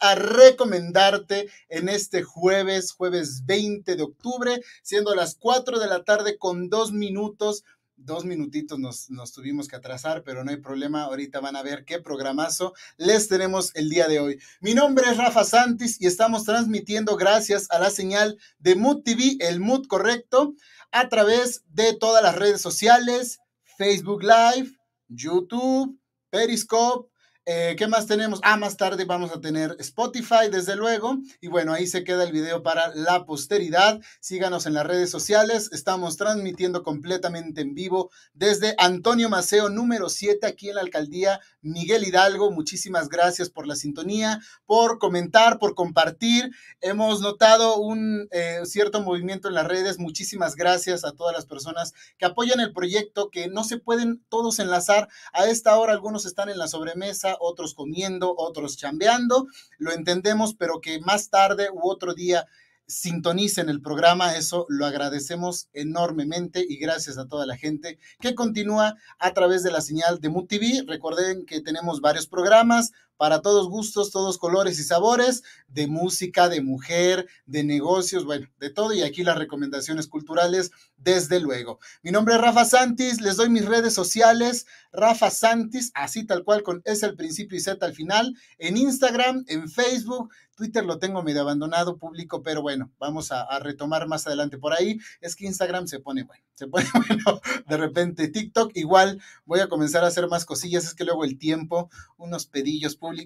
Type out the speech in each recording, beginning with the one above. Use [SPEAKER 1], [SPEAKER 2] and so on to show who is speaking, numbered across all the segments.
[SPEAKER 1] A recomendarte en este jueves, jueves 20 de octubre, siendo las 4 de la tarde con dos minutos. Dos minutitos nos, nos tuvimos que atrasar, pero no hay problema. Ahorita van a ver qué programazo les tenemos el día de hoy. Mi nombre es Rafa Santis y estamos transmitiendo gracias a la señal de Mood TV, el Mood correcto, a través de todas las redes sociales, Facebook Live, YouTube, Periscope, eh, ¿Qué más tenemos? Ah, más tarde vamos a tener Spotify, desde luego. Y bueno, ahí se queda el video para la posteridad. Síganos en las redes sociales. Estamos transmitiendo completamente en vivo desde Antonio Maceo, número 7, aquí en la alcaldía Miguel Hidalgo. Muchísimas gracias por la sintonía, por comentar, por compartir. Hemos notado un eh, cierto movimiento en las redes. Muchísimas gracias a todas las personas que apoyan el proyecto, que no se pueden todos enlazar. A esta hora algunos están en la sobremesa otros comiendo, otros chambeando, lo entendemos, pero que más tarde u otro día sintonicen el programa, eso lo agradecemos enormemente y gracias a toda la gente que continúa a través de la señal de MUTV. Recuerden que tenemos varios programas, para todos gustos, todos colores y sabores, de música, de mujer, de negocios, bueno, de todo. Y aquí las recomendaciones culturales, desde luego. Mi nombre es Rafa Santis, les doy mis redes sociales, Rafa Santis, así tal cual con S al principio y Z al final, en Instagram, en Facebook, Twitter lo tengo medio abandonado público, pero bueno, vamos a, retomar más adelante por ahí. Es que Instagram se pone bueno, se pone bueno. De repente TikTok igual voy a comenzar a hacer más cosillas, es que luego el tiempo, unos pedillos públicos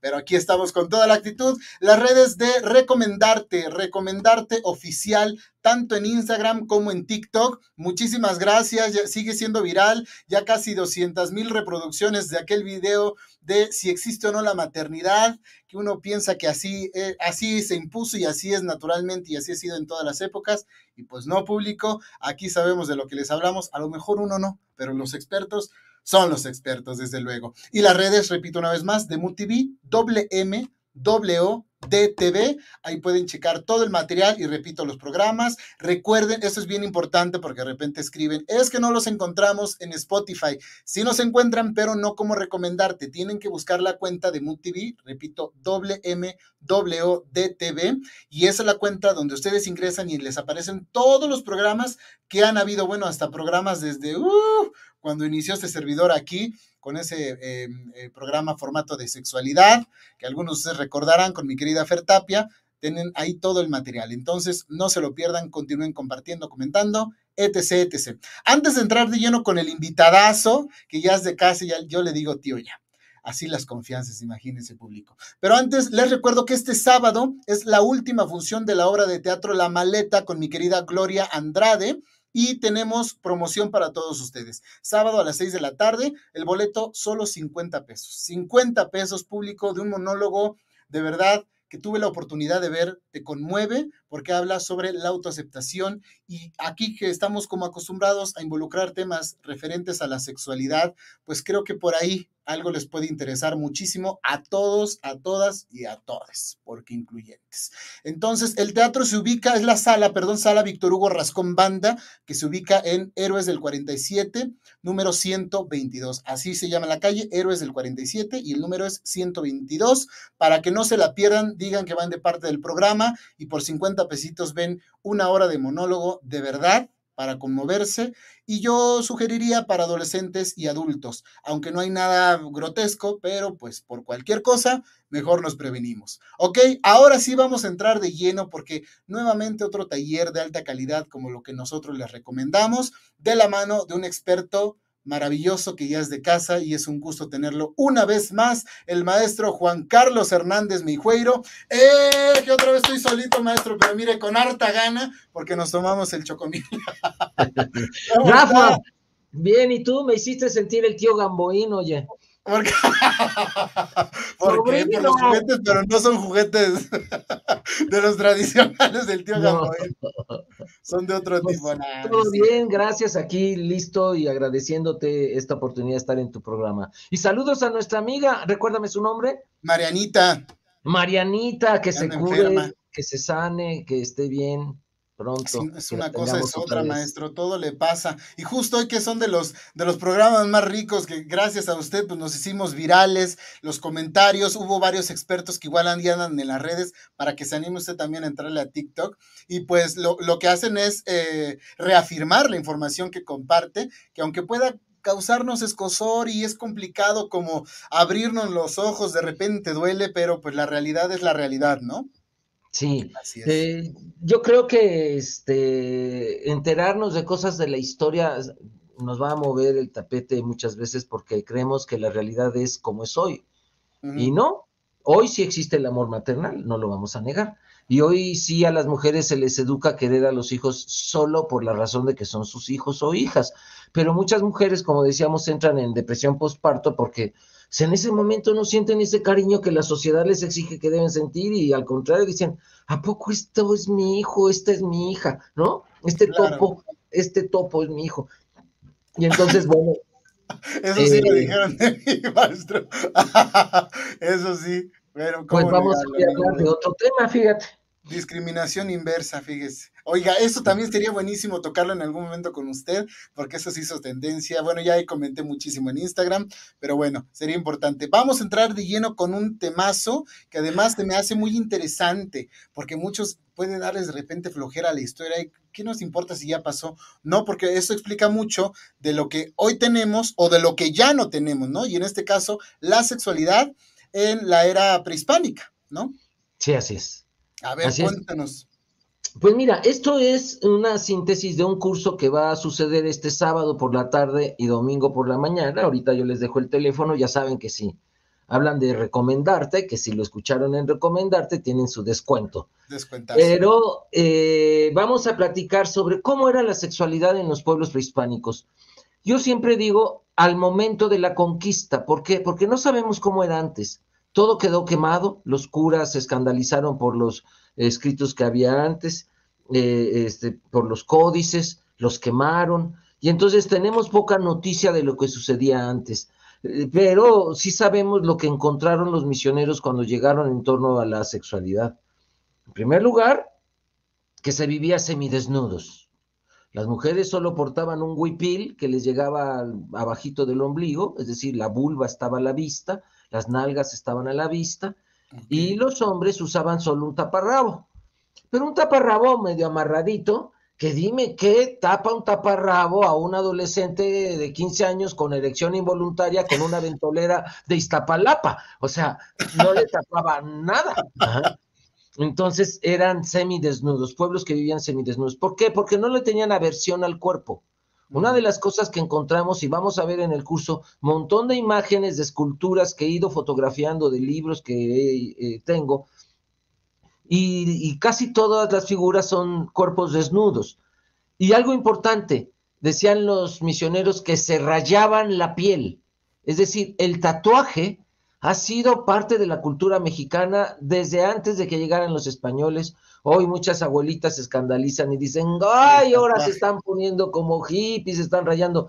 [SPEAKER 1] pero aquí estamos con toda la actitud. Las redes de recomendarte, recomendarte oficial, tanto en Instagram como en TikTok. Muchísimas gracias, sigue siendo viral, ya casi 200 mil reproducciones de aquel video de si existe o no la maternidad, que uno piensa que así, eh, así se impuso y así es naturalmente y así ha sido en todas las épocas. Y pues no, público, aquí sabemos de lo que les hablamos, a lo mejor uno no, pero los expertos son los expertos, desde luego. Y las redes, repito una vez más, de MUTV, doble M, W, DTV, ahí pueden checar todo el material y repito los programas. Recuerden, esto es bien importante porque de repente escriben, es que no los encontramos en Spotify. Sí nos encuentran, pero no como recomendarte. Tienen que buscar la cuenta de MUTV, repito, WMWDTV, y esa es la cuenta donde ustedes ingresan y les aparecen todos los programas que han habido, bueno, hasta programas desde uh, cuando inició este servidor aquí con ese eh, eh, programa formato de sexualidad, que algunos de ustedes recordarán con mi querida Fer Tapia, tienen ahí todo el material. Entonces, no se lo pierdan, continúen compartiendo, comentando, etc, etc. Antes de entrar de lleno con el invitadazo, que ya es de casa, ya, yo le digo tío ya. Así las confianzas, imagínense público. Pero antes les recuerdo que este sábado es la última función de la obra de teatro La Maleta con mi querida Gloria Andrade y tenemos promoción para todos ustedes. Sábado a las 6 de la tarde, el boleto solo 50 pesos. 50 pesos público de un monólogo de verdad que tuve la oportunidad de ver, te conmueve porque habla sobre la autoaceptación y aquí que estamos como acostumbrados a involucrar temas referentes a la sexualidad, pues creo que por ahí algo les puede interesar muchísimo a todos, a todas y a todas, porque incluyentes. Entonces, el teatro se ubica, es la sala, perdón, sala Víctor Hugo Rascón Banda, que se ubica en Héroes del 47, número 122. Así se llama la calle, Héroes del 47, y el número es 122. Para que no se la pierdan, digan que van de parte del programa y por 50 pesitos ven una hora de monólogo de verdad para conmoverse y yo sugeriría para adolescentes y adultos, aunque no hay nada grotesco, pero pues por cualquier cosa, mejor nos prevenimos. Ok, ahora sí vamos a entrar de lleno porque nuevamente otro taller de alta calidad como lo que nosotros les recomendamos, de la mano de un experto maravilloso que ya es de casa y es un gusto tenerlo una vez más, el maestro Juan Carlos Hernández Mijueiro. ¡Eh! Que otra vez estoy solito, maestro, pero mire, con harta gana, porque nos tomamos el chocomil.
[SPEAKER 2] Rafa, bien, ¿y tú? Me hiciste sentir el tío Gamboín, oye.
[SPEAKER 1] Porque, porque por los juguetes, pero no son juguetes de los tradicionales del tío no. Son de otro pues, tipo.
[SPEAKER 2] todo bien, gracias. Aquí listo y agradeciéndote esta oportunidad de estar en tu programa. Y saludos a nuestra amiga, recuérdame su nombre.
[SPEAKER 1] Marianita.
[SPEAKER 2] Marianita, que se cure, que se sane, que esté bien. Pronto.
[SPEAKER 1] es una cosa, es otra, maestro, todo le pasa. Y justo hoy que son de los, de los programas más ricos, que gracias a usted pues nos hicimos virales, los comentarios, hubo varios expertos que igual andan en las redes para que se anime usted también a entrarle a TikTok. Y pues lo, que hacen es eh, reafirmar la información que comparte, que aunque pueda causarnos escosor y es complicado como abrirnos los ojos, de repente duele, pero pues la realidad es la realidad, ¿no?
[SPEAKER 2] Sí, eh, yo creo que este, enterarnos de cosas de la historia nos va a mover el tapete muchas veces porque creemos que la realidad es como es hoy. Y no, hoy sí existe el amor maternal, no lo vamos a negar. Y hoy sí a las mujeres se les educa a querer a los hijos solo por la razón de que son sus hijos o hijas. Pero muchas mujeres, como decíamos, entran en depresión postparto porque si en ese momento no sienten ese cariño que la sociedad les exige que deben sentir y al contrario dicen, ¿a poco esto es mi hijo? Esta es mi hija, ¿no? Este topo, este topo es mi hijo. Y entonces, bueno.
[SPEAKER 1] Eso sí lo eh, dijeron de mi maestro. Eso sí. Pero,
[SPEAKER 2] pues vamos a hablar de otro tema, fíjate.
[SPEAKER 1] Discriminación inversa, fíjese. Oiga, eso también sería buenísimo tocarlo en algún momento con usted, porque eso se hizo tendencia. Bueno, ya comenté muchísimo en Instagram, pero bueno, sería importante. Vamos a entrar de lleno con un temazo que además se me hace muy interesante, porque muchos pueden darles de repente flojera a la historia. ¿Qué nos importa si ya pasó? No, porque eso explica mucho de lo que hoy tenemos o de lo que ya no tenemos, ¿no? Y en este caso, la sexualidad en la era prehispánica, ¿no?
[SPEAKER 2] Sí, así es.
[SPEAKER 1] A ver, cuéntanos.
[SPEAKER 2] Pues mira, esto es una síntesis de un curso que va a suceder este sábado por la tarde y domingo por la mañana. Ahorita yo les dejo el teléfono, ya saben que sí. Hablan de recomendarte, que si lo escucharon en recomendarte, tienen su descuento. Pero eh, vamos a platicar sobre cómo era la sexualidad en los pueblos prehispánicos. Yo siempre digo al momento de la conquista. ¿Por qué? Porque no sabemos cómo era antes. Todo quedó quemado, los curas se escandalizaron por los escritos que había antes, eh, este, por los códices, los quemaron, y entonces tenemos poca noticia de lo que sucedía antes. Eh, pero sí sabemos lo que encontraron los misioneros cuando llegaron en torno a la sexualidad. En primer lugar, que se vivía semidesnudos. Las mujeres solo portaban un huipil que les llegaba abajito del ombligo, es decir, la vulva estaba a la vista, las nalgas estaban a la vista, y los hombres usaban solo un taparrabo. Pero un taparrabo medio amarradito, que dime qué tapa un taparrabo a un adolescente de 15 años con erección involuntaria con una ventolera de Iztapalapa. O sea, no le tapaba nada. Entonces eran semidesnudos, pueblos que vivían semidesnudos. ¿Por qué? Porque no le tenían aversión al cuerpo. Una de las cosas que encontramos, y vamos a ver en el curso, montón de imágenes de esculturas que he ido fotografiando, de libros que eh, tengo, y, casi todas las figuras son cuerpos desnudos. Y algo importante, decían los misioneros que se rayaban la piel, es decir, el tatuaje ha sido parte de la cultura mexicana desde antes de que llegaran los españoles. Hoy muchas abuelitas se escandalizan y dicen, ay, ahora se están poniendo como hippies, se están rayando.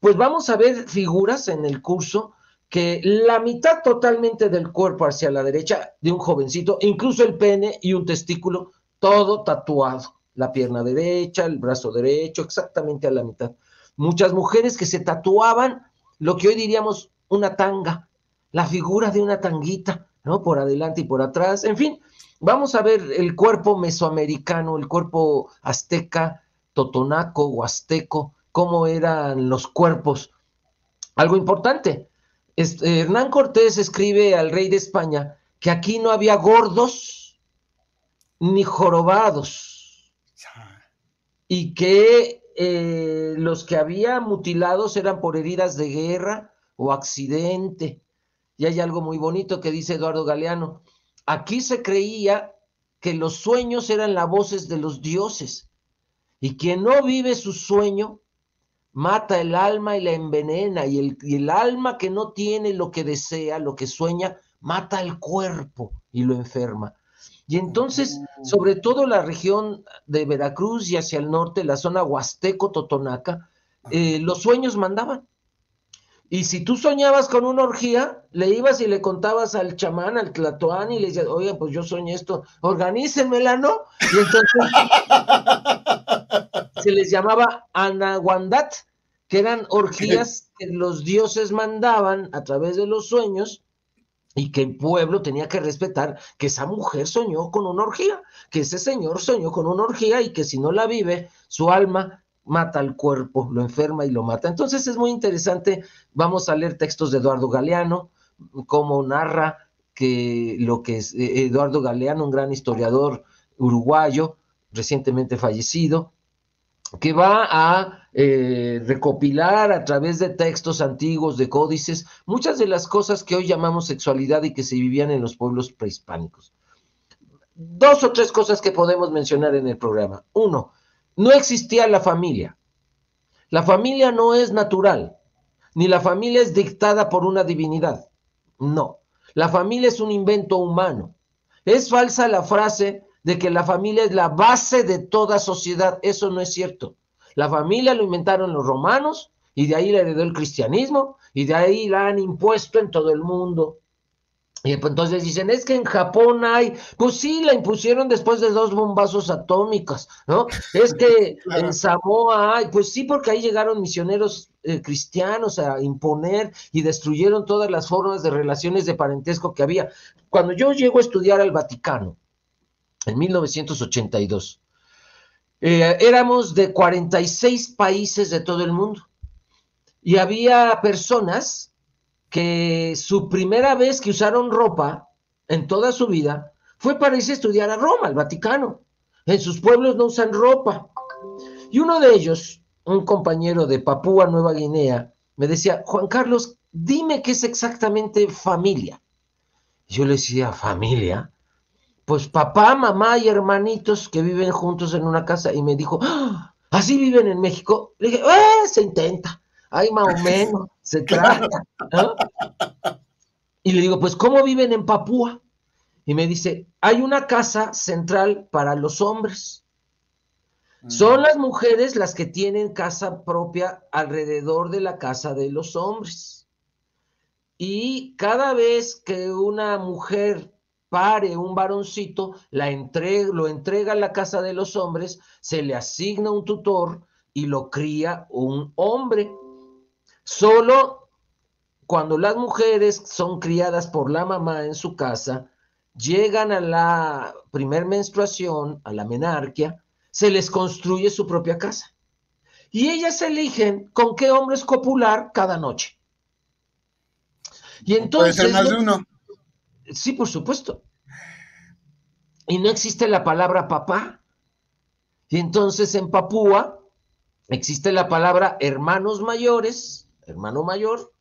[SPEAKER 2] Pues vamos a ver figuras en el curso que la mitad totalmente del cuerpo hacia la derecha de un jovencito, incluso el pene y un testículo, todo tatuado. La pierna derecha, el brazo derecho, exactamente a la mitad. Muchas mujeres que se tatuaban lo que hoy diríamos una tanga, la figura de una tanguita, ¿no? Por adelante y por atrás, en fin, vamos a ver el cuerpo mesoamericano, el cuerpo azteca, totonaco, huasteco, cómo eran los cuerpos. Algo importante, Hernán Cortés escribe al rey de España que aquí no había gordos ni jorobados y que eh, los que había mutilados eran por heridas de guerra o accidente. Y hay algo muy bonito que dice Eduardo Galeano. Aquí se creía que los sueños eran las voces de los dioses y quien no vive su sueño mata el alma y la envenena y el, y el alma que no tiene lo que desea, lo que sueña, mata el cuerpo y lo enferma. Y entonces, sobre todo la región de Veracruz y hacia el norte, la zona Huasteco-Totonaca, eh, los sueños mandaban. Y si tú soñabas con una orgía, le ibas y le contabas al chamán, al tlatoán, y le decías, oye, pues yo soñé esto, organícenmela, ¿no? Y entonces se les llamaba anaguandat, que eran orgías que los dioses mandaban a través de los sueños y que el pueblo tenía que respetar que esa mujer soñó con una orgía, que ese señor soñó con una orgía y que si no la vive, su alma mata al cuerpo, lo enferma y lo mata. Entonces es muy interesante, vamos a leer textos de Eduardo Galeano, cómo narra que lo que es eh, Eduardo Galeano, un gran historiador uruguayo, recientemente fallecido, que va a eh, recopilar a través de textos antiguos, de códices, muchas de las cosas que hoy llamamos sexualidad y que se vivían en los pueblos prehispánicos. Dos o tres cosas que podemos mencionar en el programa. Uno, no existía la familia. La familia no es natural, ni la familia es dictada por una divinidad. No, la familia es un invento humano. Es falsa la frase de que la familia es la base de toda sociedad. Eso no es cierto. La familia lo inventaron los romanos y de ahí la heredó el cristianismo y de ahí la han impuesto en todo el mundo. Y pues entonces dicen, es que en Japón hay, pues sí, la impusieron después de dos bombazos atómicos, ¿no? Es que en Samoa hay, pues sí, porque ahí llegaron misioneros eh, cristianos a imponer y destruyeron todas las formas de relaciones de parentesco que había. Cuando yo llego a estudiar al Vaticano, en 1982. Eh, éramos de 46 países de todo el mundo y había personas que su primera vez que usaron ropa en toda su vida fue para irse a estudiar a Roma, al Vaticano. En sus pueblos no usan ropa. Y uno de ellos, un compañero de Papúa Nueva Guinea, me decía, Juan Carlos, dime qué es exactamente familia. Yo le decía, familia pues papá, mamá y hermanitos que viven juntos en una casa y me dijo, ¡Ah! ¿así viven en México? Le dije, ¡eh! Se intenta, hay más o menos, se trata. Y le digo, pues ¿cómo viven en Papúa? Y me dice, hay una casa central para los hombres. Son mm. las mujeres las que tienen casa propia alrededor de la casa de los hombres. Y cada vez que una mujer pare un varoncito, la entrega, lo entrega a la casa de los hombres, se le asigna un tutor y lo cría un hombre. Solo cuando las mujeres son criadas por la mamá en su casa, llegan a la primer menstruación, a la menarquia, se les construye su propia casa. Y ellas eligen con qué hombre es copular cada noche. Y entonces...
[SPEAKER 1] Puede ser más de uno.
[SPEAKER 2] Sí, por supuesto. Y no existe la palabra papá. Y entonces en Papúa existe la palabra hermanos mayores, hermano mayor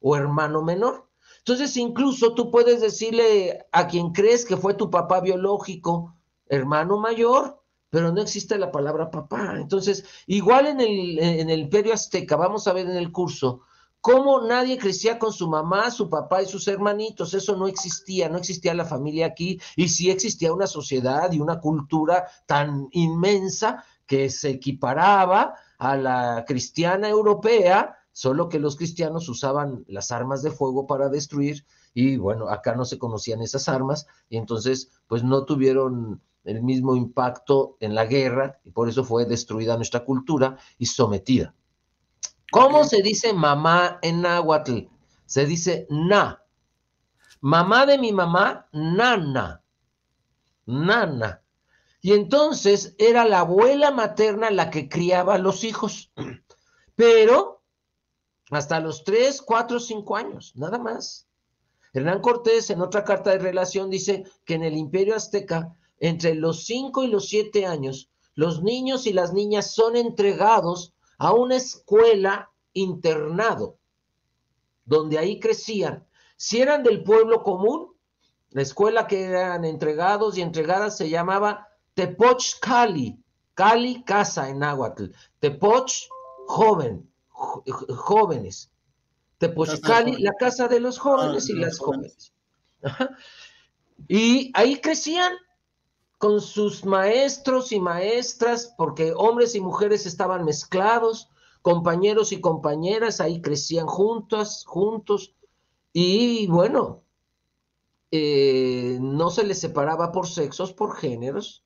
[SPEAKER 2] o hermano menor. Entonces incluso tú puedes decirle a quien crees que fue tu papá biológico, hermano mayor, pero no existe la palabra papá. Entonces, igual en el, en el imperio azteca, vamos a ver en el curso, cómo nadie crecía con su mamá, su papá y sus hermanitos. Eso no existía, no existía la familia aquí y sí existía una sociedad y una cultura tan inmensa que se equiparaba a la cristiana europea, solo que los cristianos usaban las armas de fuego para destruir y bueno, acá no se conocían esas armas y entonces pues no tuvieron el mismo impacto en la guerra y por eso fue destruida nuestra cultura y sometida. ¿Cómo se dice mamá en náhuatl? Se dice na. Mamá de mi mamá, nana. Nana. Y entonces era la abuela materna la que criaba a los hijos. Pero hasta los tres, cuatro, cinco años, nada más. Hernán Cortés en otra carta de relación dice que en el imperio azteca, entre los cinco y los siete años, los niños y las niñas son entregados a una escuela internado, donde ahí crecían. Si eran del pueblo común, la escuela que eran entregados y entregadas se llamaba Tepoch Cali, Cali casa en náhuatl, Tepoch joven, jóvenes. Tepoch Cali, la casa de los jóvenes y las jóvenes. Y ahí crecían con sus maestros y maestras, porque hombres y mujeres estaban mezclados, compañeros y compañeras, ahí crecían juntas, juntos, y bueno, eh, no se les separaba por sexos, por géneros,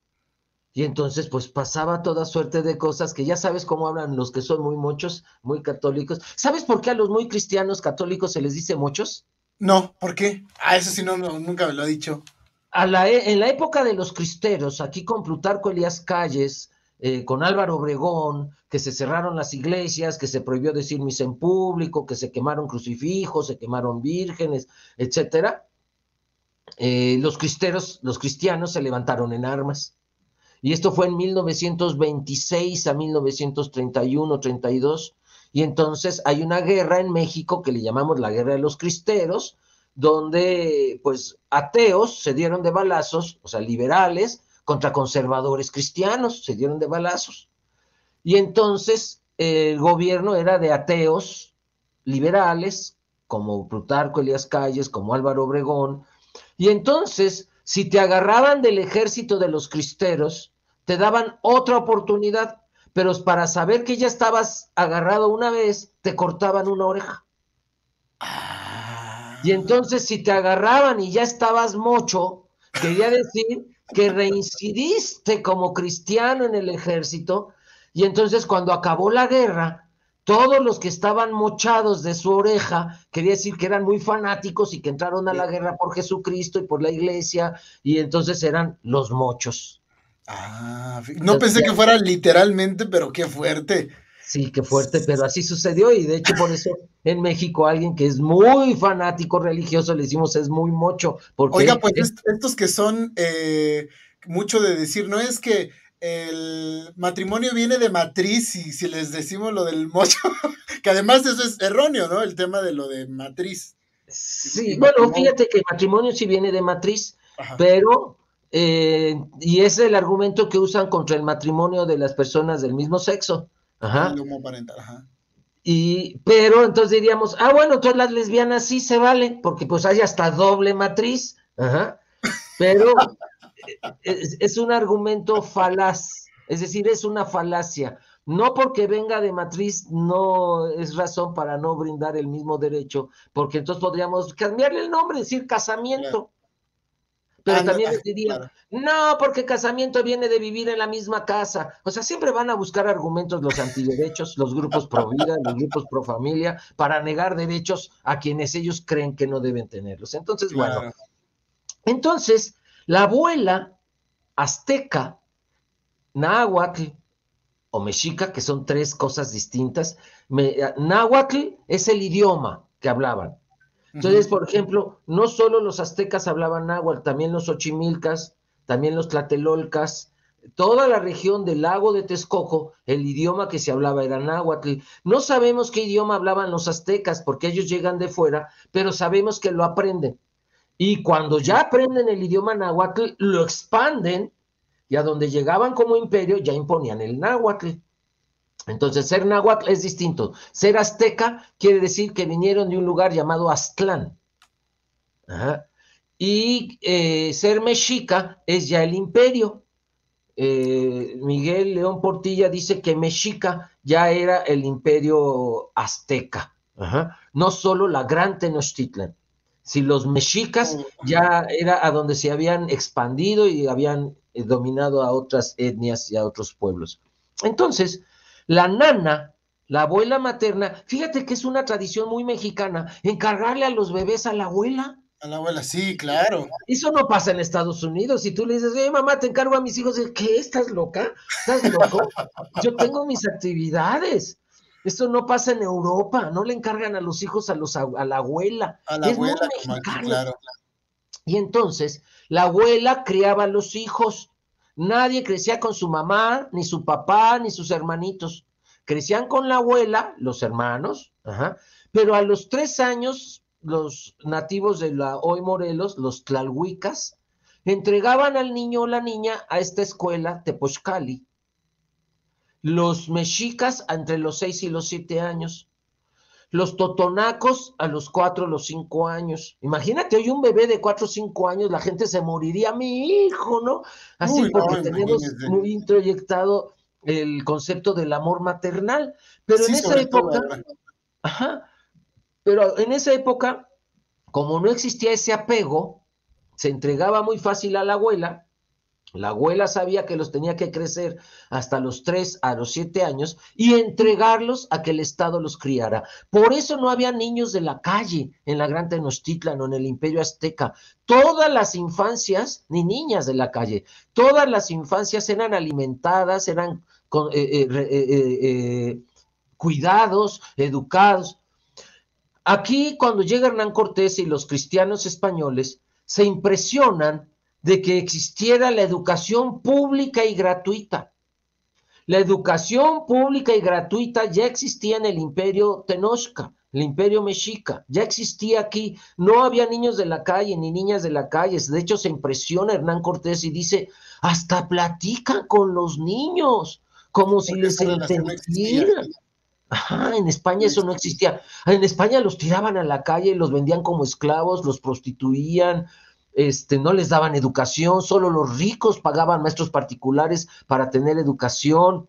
[SPEAKER 2] y entonces, pues pasaba toda suerte de cosas que ya sabes cómo hablan los que son muy muchos, muy católicos. ¿Sabes por qué a los muy cristianos católicos se les dice muchos?
[SPEAKER 1] No, ¿por qué? Ah, eso sí, no, nunca me lo ha dicho.
[SPEAKER 2] A la, e, en la época de los cristeros, aquí con Plutarco Elías Calles, eh, con Álvaro Obregón, que se cerraron las iglesias, que se prohibió decir misa en público, que se quemaron crucifijos, se quemaron vírgenes, etcétera. Eh, los cristeros, los cristianos se levantaron en armas y esto fue en 1926 a 1931, 32, y entonces hay una guerra en México que le llamamos la guerra de los cristeros, donde pues ateos se dieron de balazos, o sea, liberales, contra conservadores cristianos, se dieron de balazos. Y entonces el gobierno era de ateos liberales, como Plutarco Elías Calles, como Álvaro Obregón, y entonces si te agarraban del ejército de los cristeros, te daban otra oportunidad, pero para saber que ya estabas agarrado una vez, te cortaban una oreja. Ah. Y entonces si te agarraban y ya estabas mocho, quería decir que reincidiste como cristiano en el ejército, y entonces cuando acabó la guerra, todos los que estaban mochados de su oreja, quería decir que eran muy fanáticos y que entraron a la guerra por Jesucristo y por la iglesia, y entonces eran los mochos.
[SPEAKER 1] Ah, no pensé que fuera literalmente, pero qué fuerte.
[SPEAKER 2] Sí, qué fuerte, pero así sucedió y de hecho por eso en México alguien que es muy fanático religioso le decimos es muy mocho. Porque
[SPEAKER 1] Oiga, pues estos que son eh, mucho de decir, no es que el matrimonio viene de matriz y si les decimos lo del mocho, que además eso es erróneo, ¿no? El tema de lo de matriz.
[SPEAKER 2] Sí, bueno, fíjate que el matrimonio sí viene de matriz, pero, eh, y es el argumento que usan contra el matrimonio de las personas del mismo sexo. Ajá. El parental, ajá. Y, pero entonces diríamos, ah, bueno, entonces las lesbianas sí se valen, porque pues hay hasta doble matriz, ajá. Pero es, un argumento falaz, es decir, es una falacia. No porque venga de matriz no es razón para no brindar el mismo derecho, porque entonces podríamos cambiarle el nombre, decir casamiento. Pero ah, también les diría, no, porque casamiento viene de vivir en la misma casa. O sea, siempre van a buscar argumentos los antiderechos, los grupos pro vida, los grupos pro familia, para negar derechos a quienes ellos creen que no deben tenerlos. Entonces, bueno, entonces, la abuela azteca, náhuatl o mexica, que son tres cosas distintas, náhuatl es el idioma que hablaban. Entonces, por ejemplo, no solo los aztecas hablaban náhuatl, también los ochimilcas, también los tlatelolcas, toda la región del lago de Texcoco, el idioma que se hablaba era náhuatl. No sabemos qué idioma hablaban los aztecas porque ellos llegan de fuera, pero sabemos que lo aprenden. Y cuando ya aprenden el idioma náhuatl, lo expanden y a donde llegaban como imperio ya imponían el náhuatl. Entonces, ser náhuatl es distinto. Ser azteca quiere decir que vinieron de un lugar llamado Aztlán. Y eh, ser mexica es ya el imperio. Eh, Miguel León Portilla dice que Mexica ya era el imperio azteca, no solo la gran Tenochtitlan si los mexicas ya era a donde se habían expandido y habían eh, dominado a otras etnias y a otros pueblos. Entonces, la nana, la abuela materna, fíjate que es una tradición muy mexicana, encargarle a los bebés a la abuela.
[SPEAKER 1] A la abuela, sí, claro.
[SPEAKER 2] Eso no pasa en Estados Unidos. Si tú le dices, oye, mamá, te encargo a mis hijos, ¿qué? ¿Estás loca? ¿Estás loco? Yo tengo mis actividades. Esto no pasa en Europa, no le encargan a los hijos a, los, a la abuela. A la abuela, claro. Y entonces, la abuela criaba a los hijos. Nadie crecía con su mamá, ni su papá, ni sus hermanitos. Crecían con la abuela, los hermanos, pero a los tres años, los nativos de la hoy Morelos, los tlalhuicas, entregaban al niño o la niña a esta escuela Tepochcali los mexicas entre los seis y los siete años, los totonacos a los cuatro, los cinco años. Imagínate, hoy un bebé de cuatro o cinco años, la gente se moriría, mi hijo, ¿no? Así porque tenemos muy introyectado el concepto del amor maternal. Pero en esa época, ajá, pero en esa época, como no existía ese apego, se entregaba muy fácil a la abuela, la abuela sabía que los tenía que crecer hasta los tres a los siete años y entregarlos a que el Estado los criara. Por eso no había niños de la calle en la Gran Tenochtitlan o en el Imperio Azteca. Todas las infancias, ni niñas de la calle, todas las infancias eran alimentadas, eran eh, eh, eh, cuidados, educados. Aquí, cuando llega Hernán Cortés y los cristianos españoles, se impresionan de que existiera la educación pública y gratuita. La educación pública y gratuita ya existía en el imperio Tenochca, el imperio mexica, ya existía aquí, no había niños de la calle ni niñas de la calle, de hecho se impresiona Hernán Cortés y dice, hasta platican con los niños, como si les entendieran. Ajá, en España eso no existía. En España los tiraban a la calle, los vendían como esclavos, los prostituían, este, no les daban educación, solo los ricos pagaban maestros particulares para tener educación.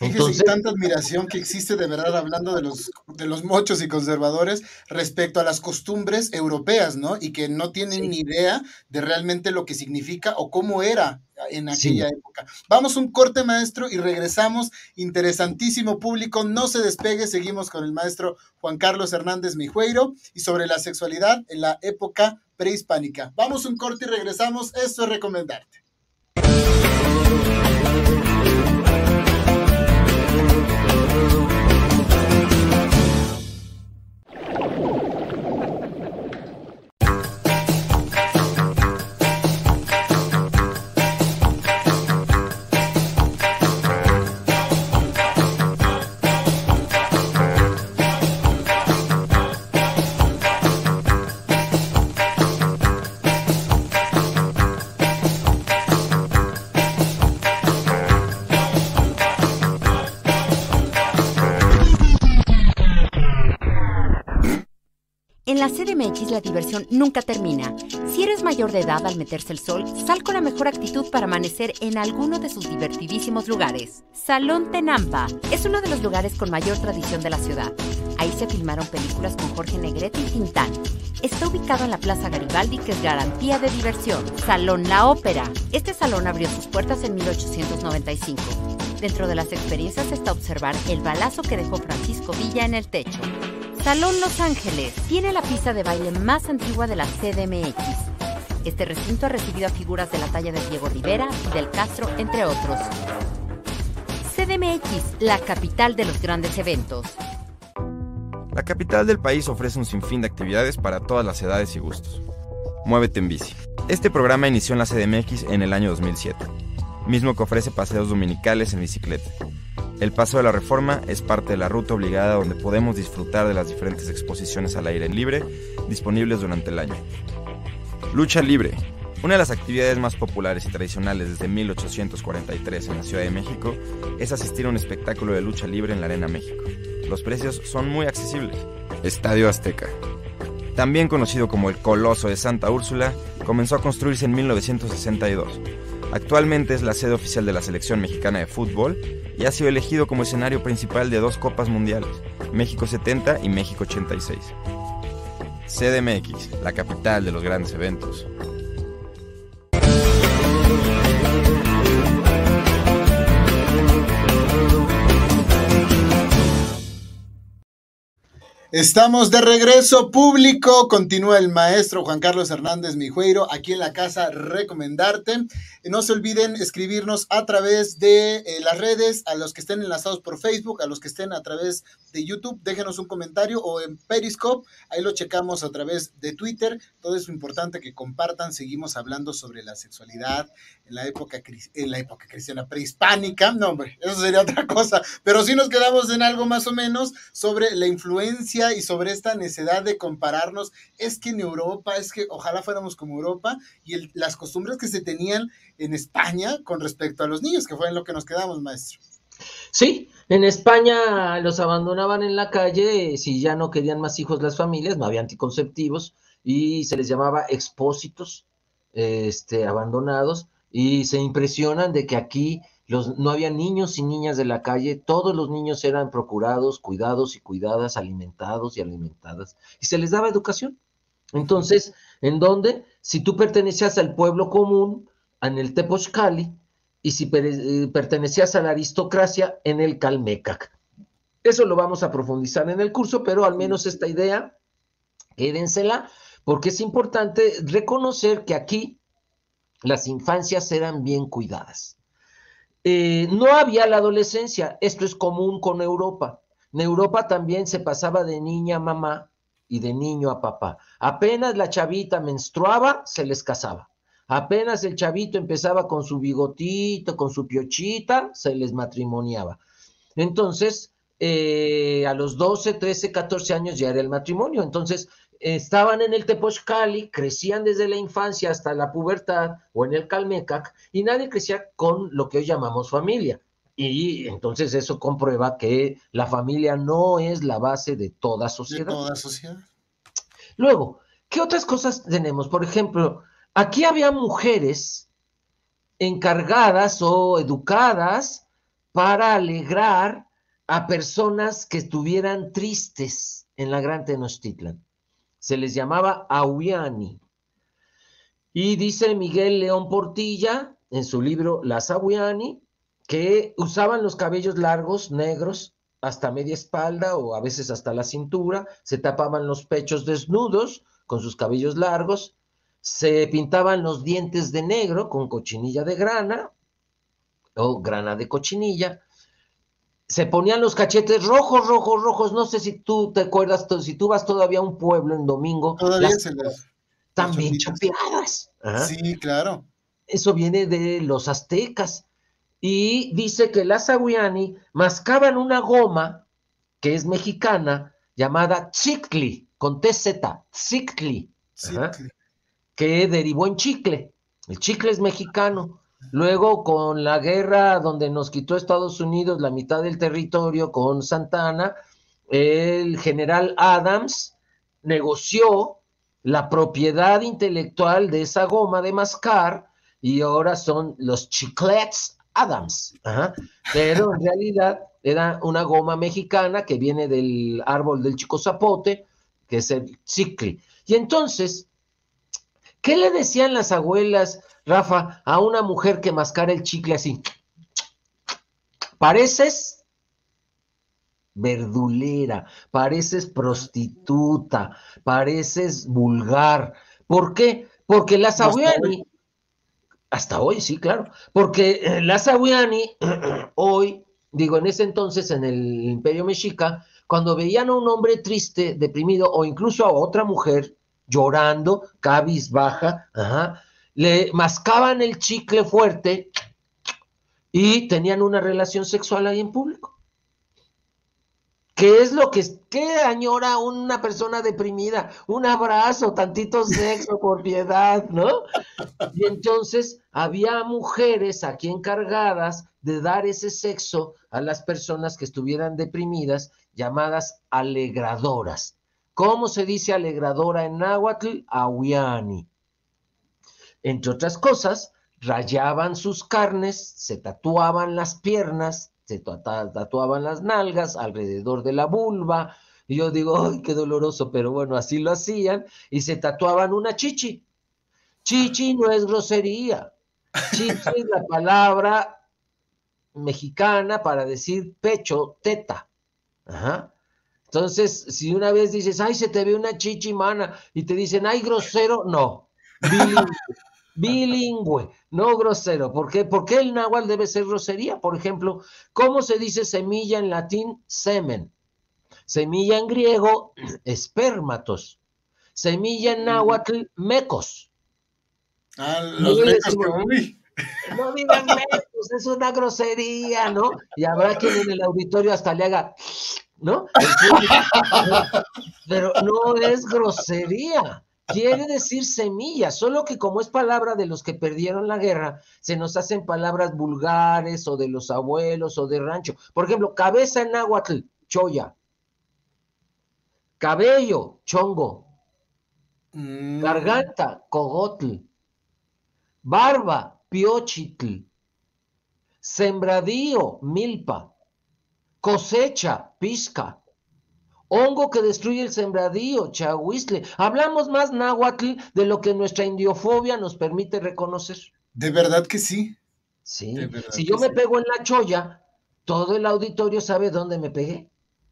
[SPEAKER 1] Fíjese tanta admiración que existe de verdad hablando de los, de los mochos y conservadores respecto a las costumbres europeas, ¿no? Y que no tienen ni idea de realmente lo que significa o cómo era en aquella época. Vamos un corte, maestro, y regresamos. Interesantísimo público, no se despegue, seguimos con el maestro Juan Carlos Hernández Mijueiro y sobre la sexualidad en la época prehispánica. Vamos un corte y regresamos. Esto es recomendarte.
[SPEAKER 3] La CDMX la diversión nunca termina. Si eres mayor de edad al meterse el sol, sal con la mejor actitud para amanecer en alguno de sus divertidísimos lugares. Salón Tenampa es uno de los lugares con mayor tradición de la ciudad. Ahí se filmaron películas con Jorge Negrete y Tintán. Está ubicado en la Plaza Garibaldi, que es garantía de diversión. Salón La Ópera. Este salón abrió sus puertas en 1895. Dentro de las experiencias está observar el balazo que dejó Francisco Villa en el techo. Salón Los Ángeles tiene la pista de baile más antigua de la CDMX. Este recinto ha recibido a figuras de la talla de Diego Rivera y del Castro, entre otros. CDMX, la capital de los grandes eventos.
[SPEAKER 4] La capital del país ofrece un sinfín de actividades para todas las edades y gustos. Muévete en bici. Este programa inició en la CDMX en el año 2007, mismo que ofrece paseos dominicales en bicicleta el Paso de la Reforma es parte de la ruta obligada donde podemos disfrutar de las diferentes exposiciones al aire libre disponibles durante el año. Lucha Libre. Una de las actividades más populares y tradicionales desde 1843 en la Ciudad de México es asistir a un espectáculo de lucha libre en la Arena México. Los precios son muy accesibles. Estadio Azteca. También conocido como el Coloso de Santa Úrsula, comenzó a construirse en 1962 Actualmente es la sede oficial de la selección mexicana de fútbol y ha sido elegido como escenario principal de dos Copas Mundiales, México 70 y México 86. CDMX, la capital de los grandes eventos.
[SPEAKER 1] Estamos de regreso público. Continúa el maestro Juan Carlos Hernández Mijueiro aquí en la casa Recomendarte. No se olviden escribirnos a través de eh, las redes, a los que estén enlazados por Facebook, a los que estén a través de YouTube, déjenos un comentario o en Periscope, ahí lo checamos a través de Twitter. Todo es importante que compartan. Seguimos hablando sobre la sexualidad en la época, en la época cristiana prehispánica. No, hombre, eso sería otra cosa. Pero sí nos quedamos en algo más o menos sobre la influencia y sobre esta necesidad de compararnos. Es que en Europa, es que ojalá fuéramos como Europa y las costumbres que se tenían en España con respecto a los niños, que fue en lo que nos quedamos, maestro.
[SPEAKER 2] Sí, en España los abandonaban en la calle si ya no querían más hijos las familias, no había anticonceptivos y se les llamaba expósitos este, abandonados y se impresionan de que aquí Los, no había niños y niñas de la calle, todos los niños eran procurados, cuidados y cuidadas, alimentados y alimentadas, y se les daba educación. Entonces, ¿en dónde? Si tú pertenecías al pueblo común, en el Tepochcali, y si eh, pertenecías a la aristocracia, en el Calmecac. Eso lo vamos a profundizar en el curso, pero al menos esta idea, quédensela, porque es importante reconocer que aquí las infancias eran bien cuidadas. Eh, no había la adolescencia, esto es común con Europa. En Europa también se pasaba de niña a mamá y de niño a papá. Apenas la chavita menstruaba, se les casaba. Apenas el chavito empezaba con su bigotito, con su piochita, se les matrimoniaba. Entonces, eh, a los 12, 13, 14 años ya era el matrimonio. Entonces, estaban en el Tepochcali, crecían desde la infancia hasta la pubertad o en el Calmecac y nadie crecía con lo que hoy llamamos familia. Y entonces eso comprueba que la familia no es la base de toda sociedad. De
[SPEAKER 1] toda sociedad.
[SPEAKER 2] Luego, ¿qué otras cosas tenemos? Por ejemplo, aquí había mujeres encargadas o educadas para alegrar a personas que estuvieran tristes en la Gran Tenochtitlan se les llamaba Awiani. Y dice Miguel León Portilla en su libro Las Awiani que usaban los cabellos largos, negros, hasta media espalda o a veces hasta la cintura, se tapaban los pechos desnudos con sus cabellos largos, se pintaban los dientes de negro con cochinilla de grana o grana de cochinilla, se ponían los cachetes rojos, rojos, rojos. No sé si tú te acuerdas, si tú vas todavía a un pueblo en domingo.
[SPEAKER 1] Todavía se las.
[SPEAKER 2] También chopeadas.
[SPEAKER 1] Sí, claro.
[SPEAKER 2] Eso viene de los aztecas. Y dice que las aguiani mascaban una goma que es mexicana llamada chicli, con TZ, chicli, que derivó en chicle. El chicle es mexicano. Luego, con la guerra donde nos quitó Estados Unidos la mitad del territorio con Santana, el general Adams negoció la propiedad intelectual de esa goma de mascar y ahora son los chiclets Adams. Pero en realidad era una goma mexicana que viene del árbol del chico zapote, que es el chicle. Y entonces, ¿qué le decían las abuelas Rafa, a una mujer que mascara el chicle así. Pareces verdulera, pareces prostituta, pareces vulgar. ¿Por qué? Porque la Sawiani, hasta hoy, sí, claro, porque eh, la Sawiani, hoy, digo, en ese entonces en el Imperio Mexica, cuando veían a un hombre triste, deprimido, o incluso a otra mujer llorando, cabizbaja, ajá, le mascaban el chicle fuerte y tenían una relación sexual ahí en público. ¿Qué es lo que qué añora una persona deprimida? Un abrazo, tantito sexo por piedad, ¿no? Y entonces había mujeres aquí encargadas de dar ese sexo a las personas que estuvieran deprimidas, llamadas alegradoras. ¿Cómo se dice alegradora en náhuatl? Awiani. Entre otras cosas, rayaban sus carnes, se tatuaban las piernas, se tatuaban las nalgas alrededor de la vulva. Y yo digo, ¡ay, qué doloroso! Pero bueno, así lo hacían. Y se tatuaban una chichi. Chichi no es grosería. Chichi es la palabra mexicana para decir pecho, teta. Entonces, si una vez dices, ay, se te ve una chichi mana, y te dicen, ay, grosero, no bilingüe, no grosero. ¿Por qué? Porque el náhuatl debe ser grosería. Por ejemplo, ¿cómo se dice semilla en latín? Semen. Semilla en griego, espermatos. Semilla en náhuatl, mecos.
[SPEAKER 1] Ah, los mecos
[SPEAKER 2] No digan mecos, es una grosería, ¿no? Y habrá quien en el auditorio hasta le haga, ¿no? Pero no es grosería quiere decir semilla, solo que como es palabra de los que perdieron la guerra, se nos hacen palabras vulgares o de los abuelos o de rancho. Por ejemplo, cabeza en náhuatl, choya. Cabello, chongo. Mm. Garganta, cogotl. Barba, piochitl. sembradío, milpa, cosecha, pizca, hongo que destruye el sembradío, chahuizle. Hablamos más náhuatl de lo que nuestra indiofobia nos permite reconocer.
[SPEAKER 1] De verdad que sí.
[SPEAKER 2] Sí. Si yo me pego en la cholla, todo el auditorio sabe dónde me pegué.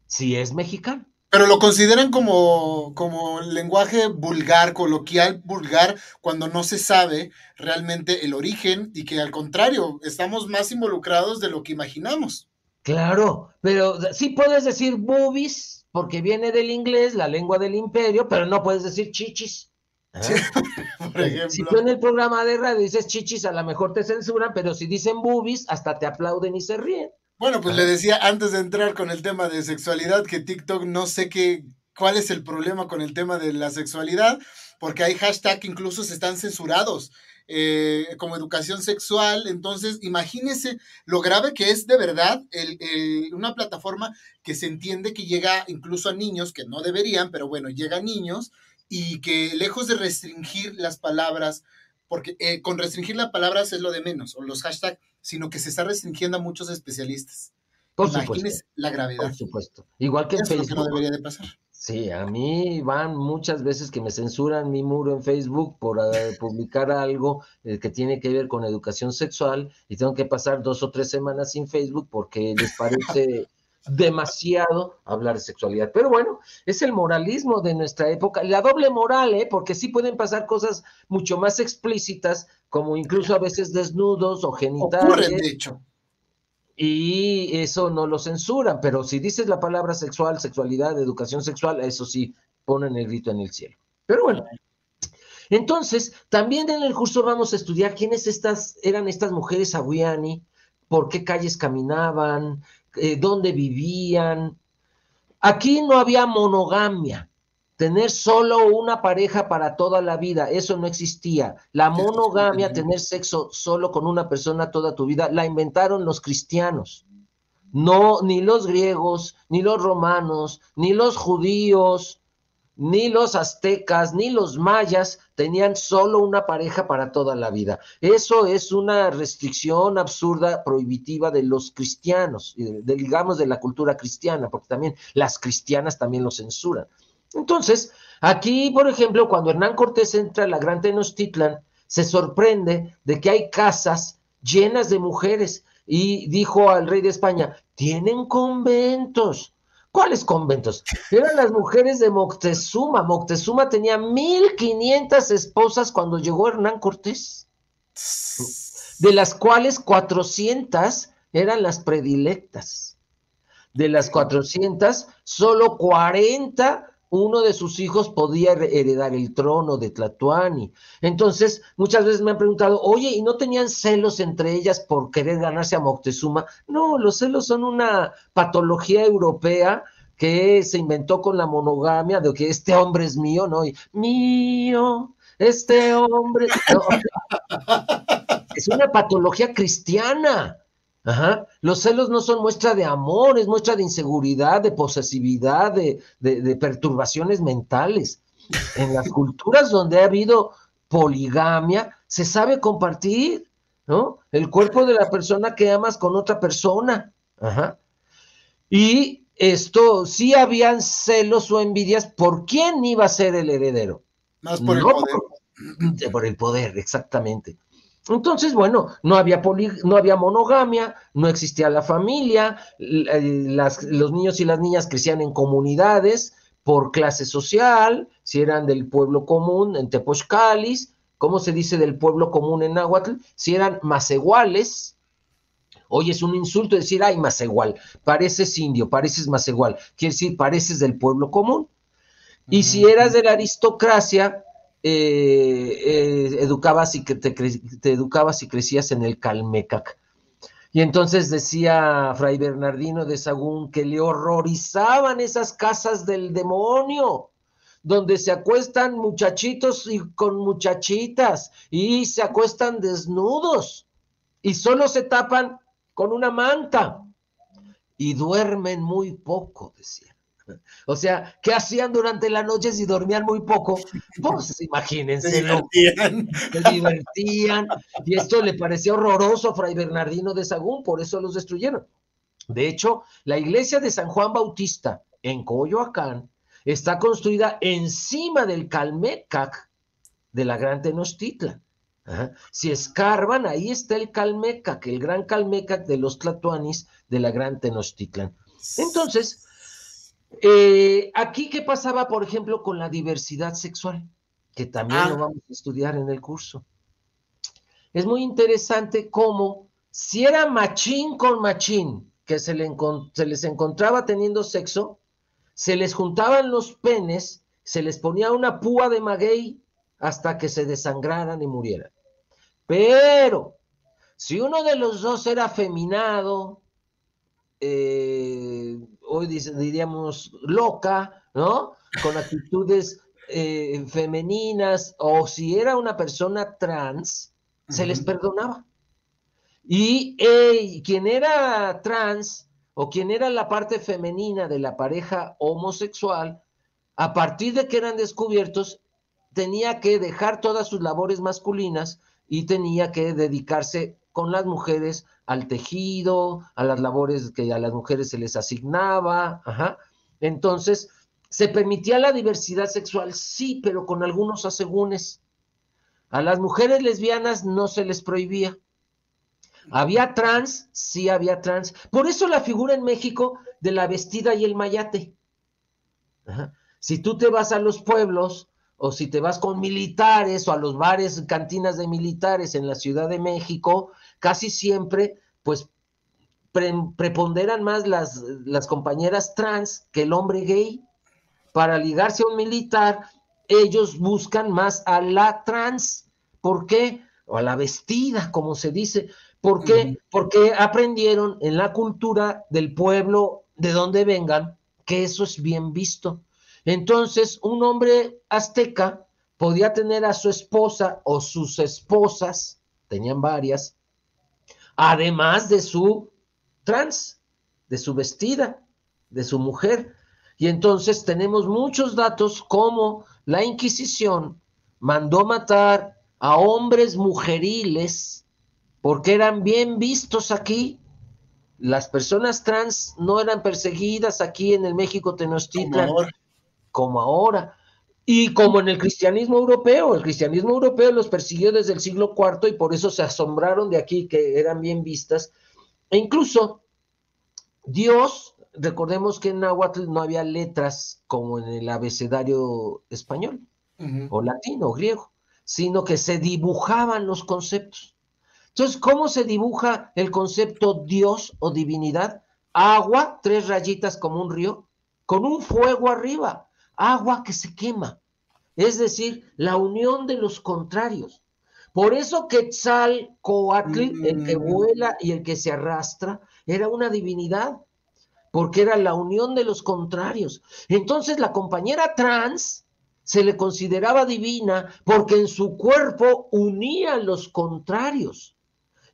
[SPEAKER 2] Si es mexicano.
[SPEAKER 1] Pero lo consideran como, como lenguaje vulgar, coloquial vulgar, cuando no se sabe realmente el origen y que al contrario, estamos más involucrados de lo que imaginamos.
[SPEAKER 2] Claro, pero sí puedes decir boobies, porque viene del inglés, la lengua del imperio, pero no puedes decir chichis. ¿Ah? Por ejemplo. Si tú en el programa de radio dices chichis, a lo mejor te censuran, pero si dicen boobies, hasta te aplauden y se ríen.
[SPEAKER 1] Bueno, pues le decía antes de entrar con el tema de sexualidad que TikTok no sé qué, cuál es el problema con el tema de la sexualidad, porque hay hashtags que incluso se están censurados. Eh, como educación sexual. Entonces, imagínense lo grave que es de verdad una plataforma que se entiende que llega incluso a niños, que no deberían, pero bueno, llega a niños y que lejos de restringir las palabras, porque eh, con restringir las palabras es lo de menos, o los hashtags, sino que se está restringiendo a muchos especialistas.
[SPEAKER 2] Por Imagínense
[SPEAKER 1] la gravedad.
[SPEAKER 2] Por supuesto. Igual que en Facebook.
[SPEAKER 1] que no debería de pasar.
[SPEAKER 2] Sí, a mí van muchas veces que me censuran mi muro en Facebook por eh, publicar algo eh, que tiene que ver con educación sexual y tengo que pasar dos o tres semanas sin Facebook porque les parece demasiado hablar de sexualidad. Pero bueno, es el moralismo de nuestra época, la doble moral, ¿eh? porque sí pueden pasar cosas mucho más explícitas, como incluso a veces desnudos o genitales. Ocurren, de hecho y eso no lo censuran, pero si dices la palabra sexual, sexualidad, educación sexual, eso sí ponen el grito en el cielo. Pero bueno, entonces también en el curso vamos a estudiar quiénes estas eran estas mujeres aguiani, por qué calles caminaban, eh, dónde vivían. Aquí no había monogamia, tener solo una pareja para toda la vida, eso no existía. La monogamia, tener sexo solo con una persona toda tu vida, la inventaron los cristianos. No, ni los griegos, ni los romanos, ni los judíos, ni los aztecas, ni los mayas tenían solo una pareja para toda la vida. Eso es una restricción absurda, prohibitiva de los cristianos, digamos de la cultura cristiana, porque también las cristianas también lo censuran. Entonces, aquí, por ejemplo, cuando Hernán Cortés entra a la Gran Tenochtitlan, se sorprende de que hay casas llenas de mujeres y dijo al rey de España, tienen conventos. ¿Cuáles conventos? Eran las mujeres de Moctezuma. Moctezuma tenía 1500 esposas cuando llegó Hernán Cortés, de las cuales 400 eran las predilectas. De las 400, solo 40 uno de sus hijos podía heredar el trono de Tlatuani. Entonces, muchas veces me han preguntado, oye, ¿y no tenían celos entre ellas por querer ganarse a Moctezuma? No, los celos son una patología europea que se inventó con la monogamia de que este hombre es mío, ¿no? Y, mío, este hombre. es una patología cristiana. Ajá. Los celos no son muestra de amor, es muestra de inseguridad, de posesividad, de, de, perturbaciones mentales. En las culturas donde ha habido poligamia, se sabe compartir, ¿no? El cuerpo de la persona que amas con otra persona. Ajá. Y esto, sí habían celos o envidias por quién iba a ser el heredero.
[SPEAKER 1] Más por el poder.
[SPEAKER 2] por el poder, exactamente. Entonces, bueno, no había, no había monogamia, no existía la familia, eh, los niños y las niñas crecían en comunidades por clase social, si eran del pueblo común en Tepochcalis, ¿cómo se dice del pueblo común en Nahuatl? Si eran maseguales, hoy es un insulto decir, ay, masegual, pareces indio, pareces masegual, quiere decir, pareces del pueblo común. Y si eras de la aristocracia, eh, eh, educabas y que te, educabas y crecías en el Calmecac. Y entonces decía Fray Bernardino de Sagún que le horrorizaban esas casas del demonio, donde se acuestan muchachitos y con muchachitas y se acuestan desnudos y solo se tapan con una manta y duermen muy poco, decía. O sea, ¿qué hacían durante la noche si dormían muy poco? Pues imagínense.
[SPEAKER 1] Se divertían.
[SPEAKER 2] Se divertían. Y esto le pareció horroroso a Fray Bernardino de Sagún, por eso los destruyeron. De hecho, la iglesia de San Juan Bautista en Coyoacán está construida encima del Calmecac de la Gran Tenochtitlan. Si escarban, ahí está el Calmecac, el gran Calmecac de los Tlatuanis de la Gran Tenochtitlan. Entonces, eh, aquí, ¿qué pasaba, por ejemplo, con la diversidad sexual? Que también lo ah. vamos a estudiar en el curso. Es muy interesante cómo, si era machín con machín, que se, se les encontraba teniendo sexo, se les juntaban los penes, se les ponía una púa de maguey hasta que se desangraran y murieran. Pero, si uno de los dos era afeminado, eh, hoy diríamos loca, ¿no? Con actitudes eh, femeninas, o si era una persona trans, se les perdonaba. Y quien era trans, o quien era la parte femenina de la pareja homosexual, a partir de que eran descubiertos, tenía que dejar todas sus labores masculinas y tenía que dedicarse con las mujeres al tejido, a las labores que a las mujeres se les asignaba. Entonces, ¿se permitía la diversidad sexual? Sí, pero con algunos asegúnes. A las mujeres lesbianas no se les prohibía. ¿Había trans? Sí, había trans. Por eso la figura en México de la vestida y el mayate. Si tú te vas a los pueblos o si te vas con militares o a los bares, cantinas de militares en la Ciudad de México, casi siempre, pues, preponderan más las, las compañeras trans que el hombre gay. Para ligarse a un militar, ellos buscan más a la trans. ¿Por qué? O a la vestida, como se dice. ¿Por qué? Porque aprendieron en la cultura del pueblo de donde vengan que eso es bien visto. Entonces, un hombre azteca podía tener a su esposa o sus esposas, tenían varias, además de su trans, de su vestida, de su mujer. Y entonces tenemos muchos datos como la Inquisición mandó matar a hombres mujeriles porque eran bien vistos aquí. Las personas trans no eran perseguidas aquí en el México Tenochtitlan como ahora. Y como en el cristianismo europeo, el cristianismo europeo los persiguió desde el siglo IV y por eso se asombraron de aquí que eran bien vistas. E incluso Dios, recordemos que en Nahuatl no había letras como en el abecedario español o latino o griego, sino que se dibujaban los conceptos. Entonces, ¿cómo se dibuja el concepto Dios o divinidad? Agua, tres rayitas como un río, con un fuego arriba agua que se quema, es decir, la unión de los contrarios. Por eso Quetzalcoatl, el que vuela y el que se arrastra, era una divinidad, porque era la unión de los contrarios. Entonces la compañera trans se le consideraba divina porque en su cuerpo unía los contrarios.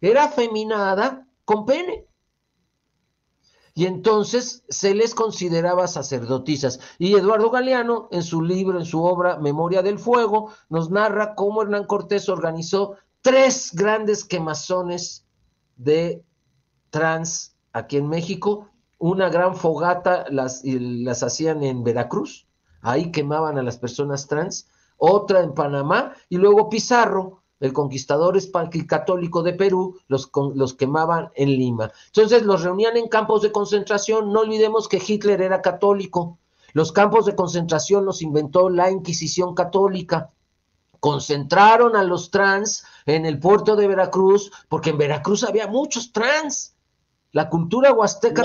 [SPEAKER 2] Era feminada con pene y entonces se les consideraba sacerdotisas. Y Eduardo Galeano, en su libro, en su obra Memoria del Fuego, nos narra cómo Hernán Cortés organizó tres grandes quemazones de trans aquí en México. Una gran fogata las, las hacían en Veracruz, ahí quemaban a las personas trans, otra en Panamá, y luego Pizarro el conquistador católico de Perú, los, los quemaban en Lima. Entonces los reunían en campos de concentración. No olvidemos que Hitler era católico. Los campos de concentración los inventó la Inquisición católica. Concentraron a los trans en el puerto de Veracruz, porque en Veracruz había muchos trans. La cultura huasteca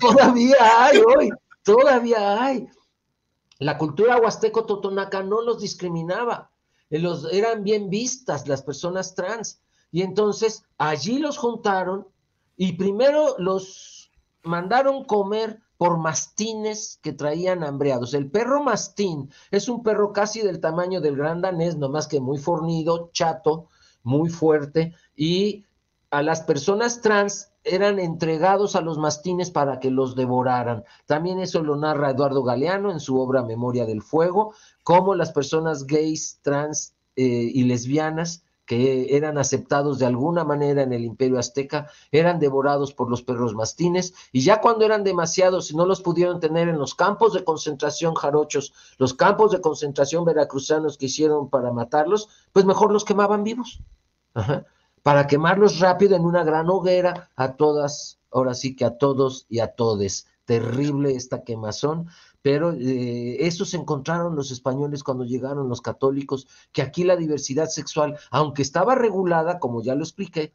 [SPEAKER 2] todavía hay hoy, todavía hay. La cultura huasteco totonaca no los discriminaba eran bien vistas las personas trans. Y entonces allí los juntaron y primero los mandaron comer por mastines que traían hambreados. El perro mastín es un perro casi del tamaño del gran danés, nomás que muy fornido, chato, muy fuerte, y a las personas trans eran entregados a los mastines para que los devoraran. También eso lo narra Eduardo Galeano en su obra Memoria del Fuego, cómo las personas gays, trans eh, y lesbianas que eran aceptados de alguna manera en el imperio azteca, eran devorados por los perros mastines, y ya cuando eran demasiados y no los pudieron tener en los campos de concentración jarochos, los campos de concentración veracruzanos que hicieron para matarlos, pues mejor los quemaban vivos. Para quemarlos rápido en una gran hoguera a todas, ahora sí que a todos y a todes. Terrible esta quemazón pero eh, eso se encontraron los españoles cuando llegaron los católicos, que aquí la diversidad sexual, aunque estaba regulada, como ya lo expliqué,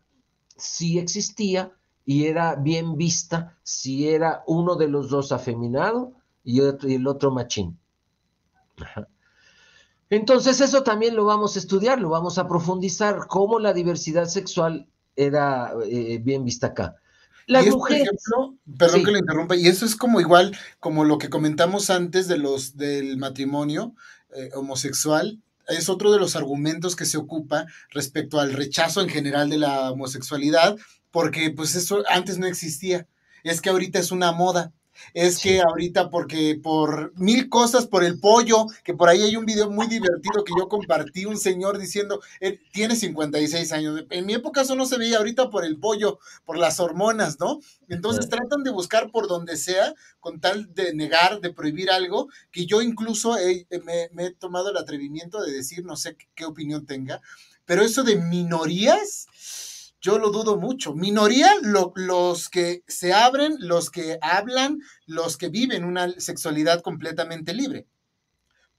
[SPEAKER 2] sí existía y era bien vista si era uno de los dos afeminado y, el otro machín. Entonces eso también lo vamos a estudiar, lo vamos a profundizar, cómo la diversidad sexual era eh, bien vista acá.
[SPEAKER 1] Las mujeres. perdón que le interrumpa, y eso es como igual, como lo que comentamos antes de los del matrimonio eh, homosexual, es otro de los argumentos que se ocupa respecto al rechazo en general de la homosexualidad, porque pues eso antes no existía. Es que ahorita es una moda es que ahorita porque por mil cosas, por el pollo, que por ahí hay un video muy divertido que yo compartí, un señor diciendo, él tiene 56 años, en mi época eso no se veía, ahorita por el pollo, por las hormonas, ¿no? Entonces tratan de buscar por donde sea, con tal de negar, de prohibir algo, que yo incluso me, he tomado el atrevimiento de decir, no sé qué opinión tenga, pero eso de minorías yo lo dudo mucho. Minoría, los que se abren, los que hablan, los que viven una sexualidad completamente libre.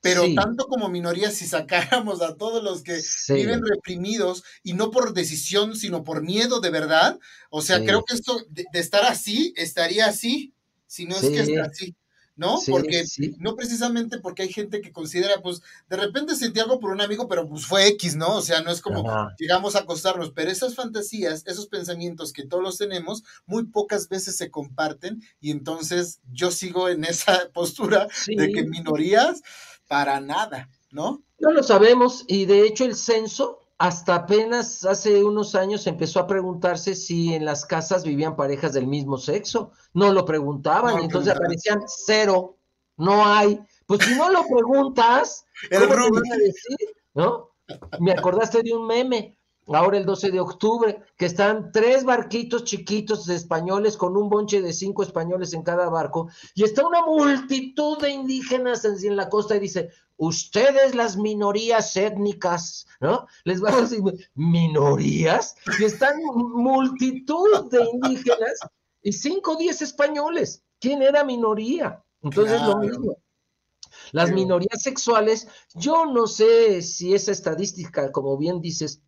[SPEAKER 1] Pero tanto como minoría, si sacáramos a todos los que viven reprimidos y no por decisión, sino por miedo de verdad, o sea, creo que esto de, estar así, estaría así, si no es que está así. ¿No? porque no precisamente porque hay gente que considera, pues, de repente sentí algo por un amigo, pero pues fue X, ¿no? O sea, no es como llegamos a acostarnos, pero esas fantasías, esos pensamientos que todos tenemos, muy pocas veces se comparten y entonces yo sigo en esa postura de que minorías, para nada, ¿no?
[SPEAKER 2] No lo sabemos y de hecho el censo hasta apenas hace unos años empezó a preguntarse si en las casas vivían parejas del mismo sexo. No lo preguntaban, entonces aparecían cero, no hay. Pues si no lo preguntas, ¿cómo te van a decir? ¿No? Me acordaste de un meme, ahora el 12 de octubre, que están tres barquitos chiquitos de españoles con un bonche de cinco españoles en cada barco, y está una multitud de indígenas en la costa y dice, ustedes las minorías étnicas, ¿no? Les vamos a decir, minorías, y están multitud de indígenas y cinco o diez españoles. ¿Quién era minoría? Entonces lo mismo. Las minorías sexuales, yo no sé si esa estadística, como bien dices,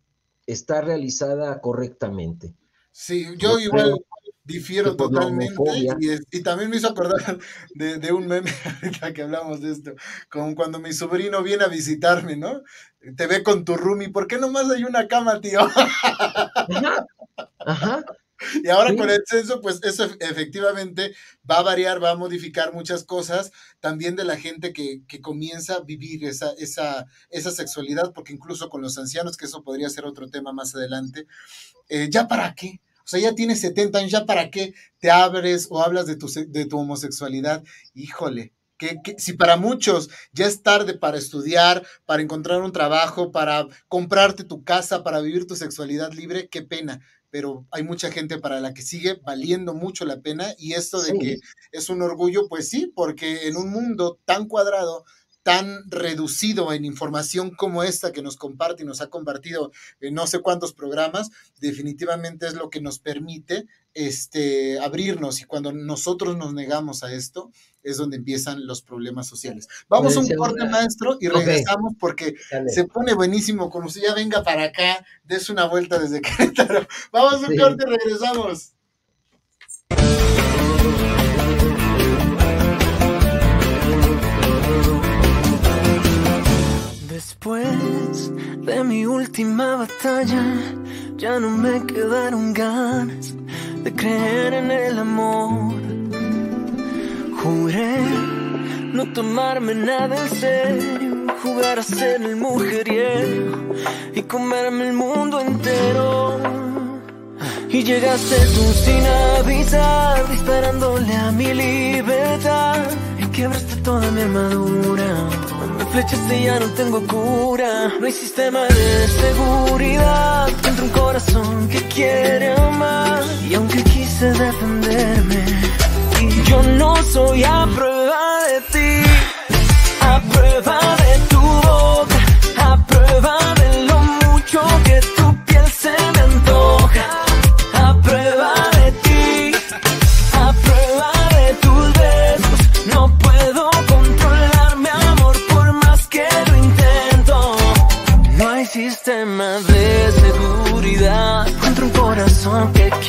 [SPEAKER 2] está realizada correctamente.
[SPEAKER 1] Sí, yo igual difiero totalmente y, también me hizo acordar de, un meme ahorita que hablamos de esto, como cuando mi sobrino viene a visitarme, ¿no? Te ve con tu roomie, ¿por qué nomás hay una cama, tío? Ajá. Y ahora con el censo, pues eso efectivamente va a variar, va a modificar muchas cosas también de la gente que, comienza a vivir esa, esa, esa, sexualidad, porque incluso con los ancianos, que eso podría ser otro tema más adelante, eh, ¿ya para qué? O sea, ya tienes 70 años, ¿ya para qué te abres o hablas de tu, de tu homosexualidad? Híjole, que, si para muchos ya es tarde para estudiar, para encontrar un trabajo, para comprarte tu casa, para vivir tu sexualidad libre, qué pena. Pero hay mucha gente para la que sigue valiendo mucho la pena y esto de que es un orgullo, pues sí, porque en un mundo tan cuadrado, tan reducido en información como esta que nos comparte y nos ha compartido en no sé cuántos programas, definitivamente es lo que nos permite este, abrirnos y cuando nosotros nos negamos a esto es donde empiezan los problemas sociales. Vamos a un corte, maestro, y regresamos porque se pone buenísimo. Como si ya venga para acá, des una vuelta desde Querétaro. Vamos a un corte y regresamos.
[SPEAKER 5] Después de mi última batalla, ya no me quedaron ganas de creer en el amor. Juré no tomarme nada en serio, jugar a ser el mujeriego y comerme el mundo entero. Y llegaste tú sin avisar, disparándole a mi libertad. Y quebraste toda mi armadura. Me flechaste ya no tengo cura. No hay sistema de seguridad dentro un corazón que quiere amar. Y aunque quise defenderme, y yo no soy a prueba de ti, a prueba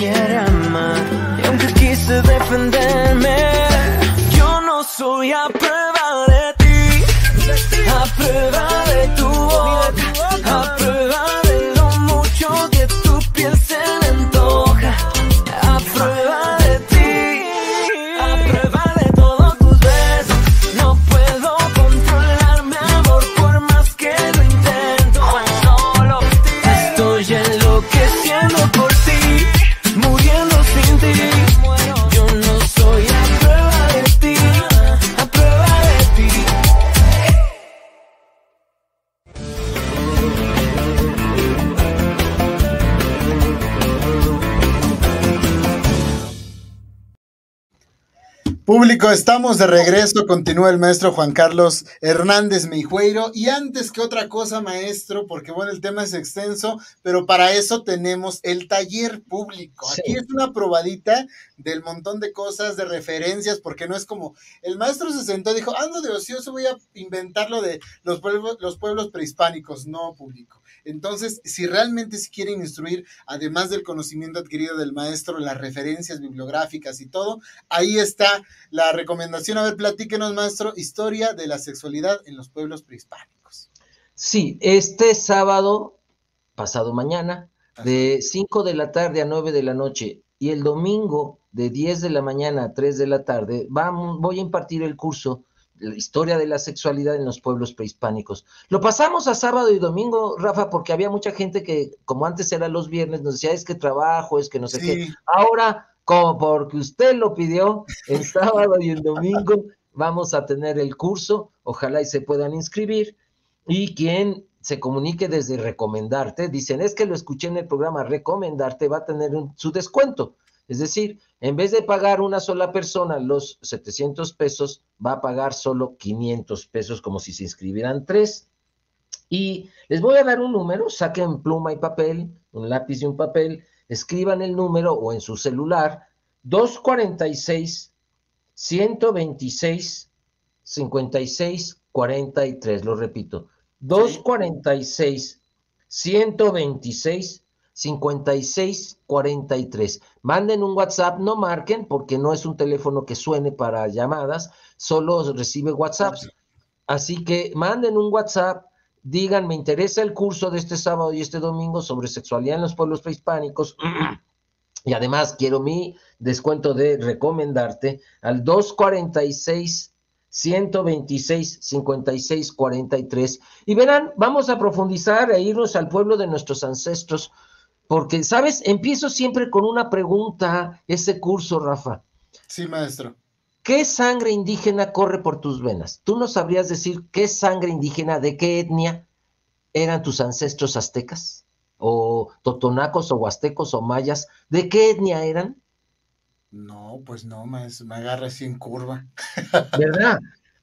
[SPEAKER 5] quiere amar. Y aunque quise defenderme, yo no soy a prueba de ti, a prueba de tu boca,
[SPEAKER 1] Público, estamos de regreso. Continúa el maestro Juan Carlos Hernández Meijueiro. Y antes que otra cosa, maestro, porque bueno, el tema es extenso, pero para eso tenemos el taller público.
[SPEAKER 2] Sí.
[SPEAKER 1] Aquí es una probadita del montón de cosas, de referencias, porque no es como el maestro se sentó y dijo, ando de ocioso, voy a inventar lo de los pueblos, los pueblos prehispánicos. No, público. Entonces, si realmente se quieren instruir, además del conocimiento adquirido del maestro, las referencias bibliográficas y todo, ahí está la recomendación. A ver, platíquenos, maestro, historia de la sexualidad en los pueblos prehispánicos.
[SPEAKER 2] Sí, este sábado, pasado mañana, de 5 de la tarde a 9 de la noche y el domingo de 10 de la mañana a 3 de la tarde, vamos, voy a impartir el curso la historia de la sexualidad en los pueblos prehispánicos. Lo pasamos a sábado y domingo, Rafa, porque había mucha gente que, como antes era los viernes, nos decía, es que trabajo, es que no sé qué. Ahora, como porque usted lo pidió, en sábado y el domingo vamos a tener el curso, ojalá y se puedan inscribir. Y quien se comunique desde recomendarte, dicen, es que lo escuché en el programa, recomendarte va a tener un- su descuento. Es decir, en vez de pagar una sola persona los 700 pesos, va a pagar solo 500 pesos, como si se inscribieran tres. Y les voy a dar un número, saquen pluma y papel, un lápiz y un papel, escriban el número o en su celular, 246 126 56 43, lo repito, 246 126 56 43. Manden un WhatsApp, no marquen porque no es un teléfono que suene para llamadas, solo recibe WhatsApps. Así que manden un WhatsApp, digan, me interesa el curso de este sábado y este domingo sobre sexualidad en los pueblos prehispánicos. Y además quiero mi descuento de recomendarte al 246 126 56 43. Y verán, vamos a profundizar e irnos al pueblo de nuestros ancestros, porque, ¿sabes? Empiezo siempre con una pregunta, ese curso, Rafa.
[SPEAKER 1] sí, maestro.
[SPEAKER 2] ¿Qué sangre indígena corre por tus venas? ¿Tú no sabrías decir qué sangre indígena, de qué etnia eran tus ancestros aztecas? ¿O totonacos o huastecos o mayas? ¿De qué etnia eran?
[SPEAKER 1] No, pues no, maestro, me agarra así en curva.
[SPEAKER 2] ¿Verdad?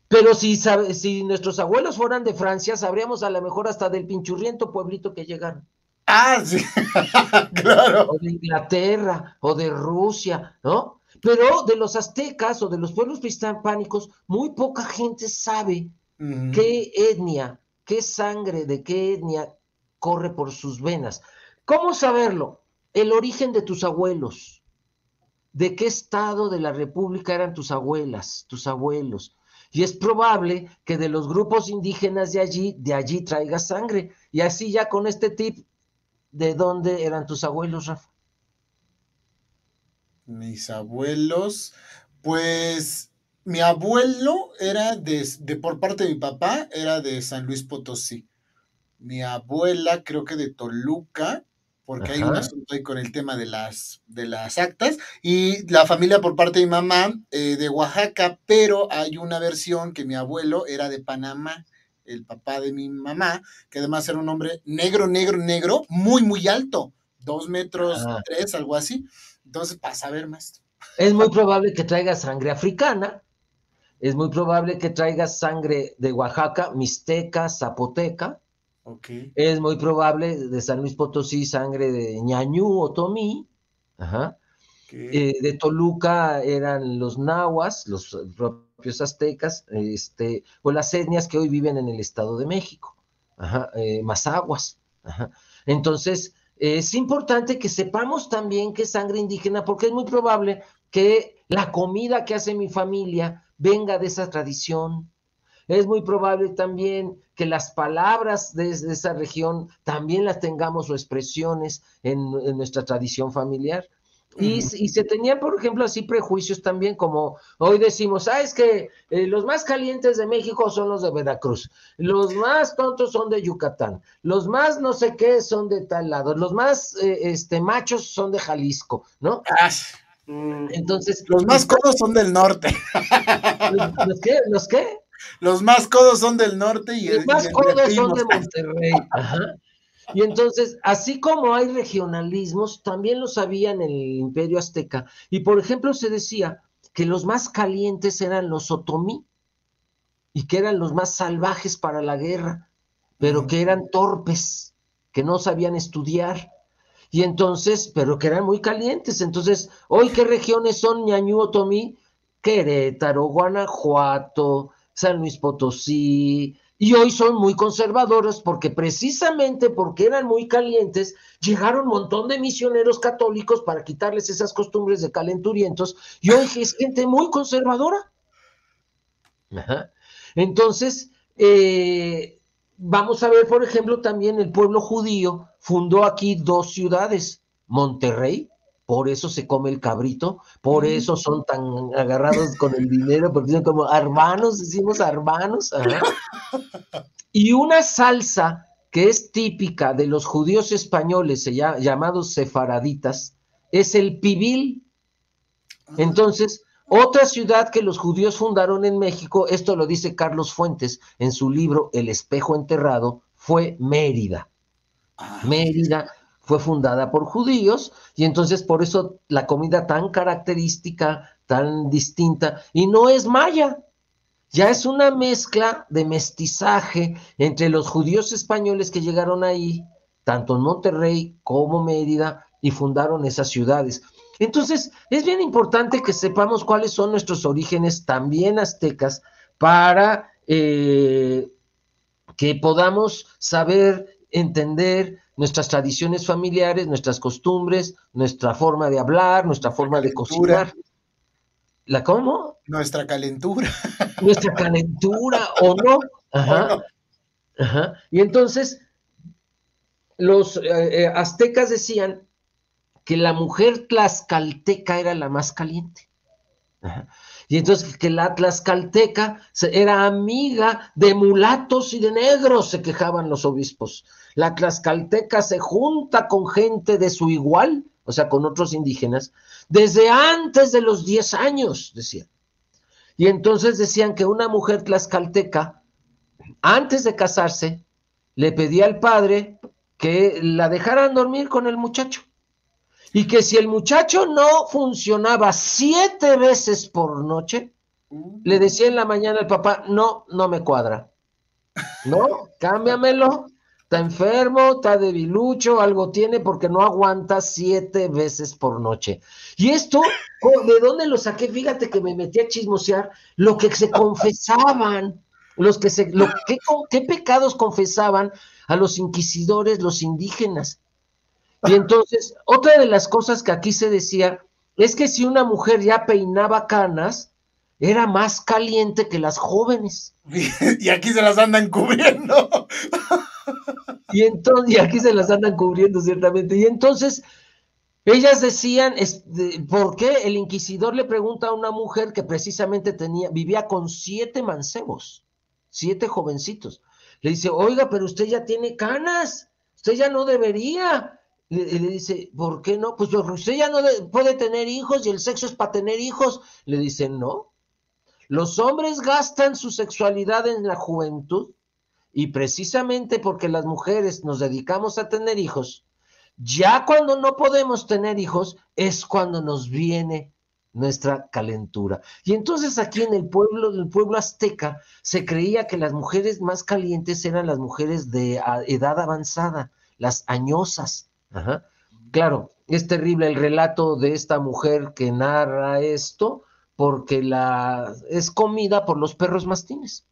[SPEAKER 2] Pero si, si nuestros abuelos fueran de Francia, sabríamos a lo mejor hasta del pinchurriento pueblito que llegaron.
[SPEAKER 1] Ah, sí, claro.
[SPEAKER 2] O de Inglaterra, o de Rusia, ¿no? Pero de los aztecas o de los pueblos prehispánicos, muy poca gente sabe qué etnia, qué sangre de qué etnia corre por sus venas. ¿Cómo saberlo? El origen de tus abuelos. ¿De qué estado de la República eran tus abuelas, tus abuelos? Y es probable que de los grupos indígenas de allí, de allí traigas sangre. Y así ya con este tip, ¿de dónde eran tus abuelos, Rafa?
[SPEAKER 1] Mis abuelos, pues mi abuelo era de, de por parte de mi papá, era de San Luis Potosí. Mi abuela creo que de Toluca, porque hay un asunto ahí con el tema de las, de las actas, y la familia por parte de mi mamá eh, de Oaxaca, pero hay una versión que mi abuelo era de Panamá, el papá de mi mamá, que además era un hombre negro, negro, negro, muy, muy alto, dos metros tres, algo así. Entonces, para saber más.
[SPEAKER 2] Es muy probable que traiga sangre africana, es muy probable que traiga sangre de Oaxaca, mixteca, zapoteca. Es muy probable de San Luis Potosí sangre de ñañú o tomí. Eh, de Toluca eran los nahuas, los propios aztecas, este, o las etnias que hoy viven en el Estado de México, Ajá, eh, Mazaguas. Entonces, es importante que sepamos también que sangre indígena, porque es muy probable que la comida que hace mi familia venga de esa tradición. Es muy probable también que las palabras de, esa región también las tengamos o expresiones en, nuestra tradición familiar. Y, se tenían, por ejemplo, así prejuicios también, como hoy decimos, ah, es que eh, los más calientes de México son los de Veracruz, los más tontos son de Yucatán, los más no sé qué son de tal lado, los más eh, este, machos son de Jalisco, ¿no?
[SPEAKER 1] Ah, Mm, entonces, los más codos son del norte.
[SPEAKER 2] ¿Los, qué? ¿Los qué?
[SPEAKER 1] Los más codos son del norte y
[SPEAKER 2] los más codos son de Monterrey. Y entonces, así como hay regionalismos, también los había en el Imperio Azteca. Y por ejemplo, se decía que los más calientes eran los otomí y que eran los más salvajes para la guerra, pero que eran torpes, que no sabían estudiar y entonces, pero que eran muy calientes. Entonces, hoy, ¿qué regiones son Ñañú Otomí? Querétaro, Guanajuato, San Luis Potosí, y hoy son muy conservadores porque precisamente porque eran muy calientes, llegaron un montón de misioneros católicos para quitarles esas costumbres de calenturientos, y hoy es gente muy conservadora. Entonces, eh, vamos a ver, por ejemplo, también el pueblo judío fundó aquí dos ciudades, Monterrey, por eso se come el cabrito, por eso son tan agarrados con el dinero, porque son como hermanos, decimos hermanos, y una salsa que es típica de los judíos españoles, llamados sefaraditas, es el pibil. Ah. Entonces, otra ciudad que los judíos fundaron en México, esto lo dice Carlos Fuentes en su libro El espejo enterrado, fue Mérida. Ah, Mérida fue fundada por judíos y entonces por eso la comida tan característica, tan distinta, y no es maya, ya es una mezcla de mestizaje entre los judíos españoles que llegaron ahí, tanto en Monterrey como Mérida, y fundaron esas ciudades. Entonces, es bien importante que sepamos cuáles son nuestros orígenes también aztecas para eh, que podamos saber, entender nuestras tradiciones familiares, nuestras costumbres, nuestra forma de hablar, nuestra forma de cocinar. ¿La cómo?
[SPEAKER 1] Nuestra calentura.
[SPEAKER 2] Nuestra calentura, ¿o no? Ajá. Ajá. Y entonces, los eh, eh, aztecas decían que la mujer tlaxcalteca era la más caliente. Y entonces que la tlaxcalteca era amiga de mulatos y de negros, se quejaban los obispos. La tlaxcalteca se junta con gente de su igual, o sea, con otros indígenas, desde antes de los 10 años, decían. Y entonces decían que una mujer tlaxcalteca, antes de casarse, le pedía al padre que la dejaran dormir con el muchacho. Y que si el muchacho no funcionaba siete veces por noche, le decía en la mañana al papá, no, no me cuadra. No, cámbiamelo. Está enfermo, está debilucho, algo tiene porque no aguanta siete veces por noche. Y esto, ¿de dónde lo saqué? Fíjate que me metí a chismosear lo que se confesaban, los que se, ¿qué, qué pecados confesaban a los inquisidores, los indígenas. Y entonces, otra de las cosas que aquí se decía es que si una mujer ya peinaba canas, era más caliente que las jóvenes.
[SPEAKER 1] Y aquí se las andan cubriendo.
[SPEAKER 2] Y entonces, y aquí se las andan cubriendo, ciertamente. Y entonces, ellas decían, ¿por qué el inquisidor le pregunta a una mujer que precisamente tenía, vivía con siete mancebos, siete jovencitos? Le dice, oiga, pero usted ya tiene canas, usted ya no debería le, le dice, ¿por qué no? Pues usted ya no puede tener hijos y el sexo es para tener hijos. Le dice, no. Los hombres gastan su sexualidad en la juventud y precisamente porque las mujeres nos dedicamos a tener hijos, ya cuando no podemos tener hijos es cuando nos viene nuestra calentura. Y entonces aquí en el pueblo, el pueblo azteca, se creía que las mujeres más calientes eran las mujeres de edad avanzada, las añosas. Claro, es terrible el relato de esta mujer que narra esto, porque la es comida por los perros mastines.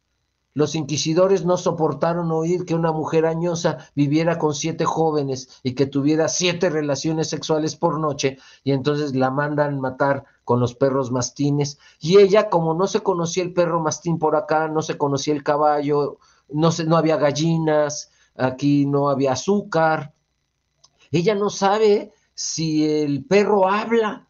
[SPEAKER 2] Los inquisidores no soportaron oír que una mujer añosa viviera con siete jóvenes y que tuviera siete relaciones sexuales por noche, y entonces la mandan matar con los perros mastines. Y ella, como no se conocía el perro mastín por acá, no se conocía el caballo, no, se, no había gallinas, aquí no había azúcar, ella no sabe si el perro habla.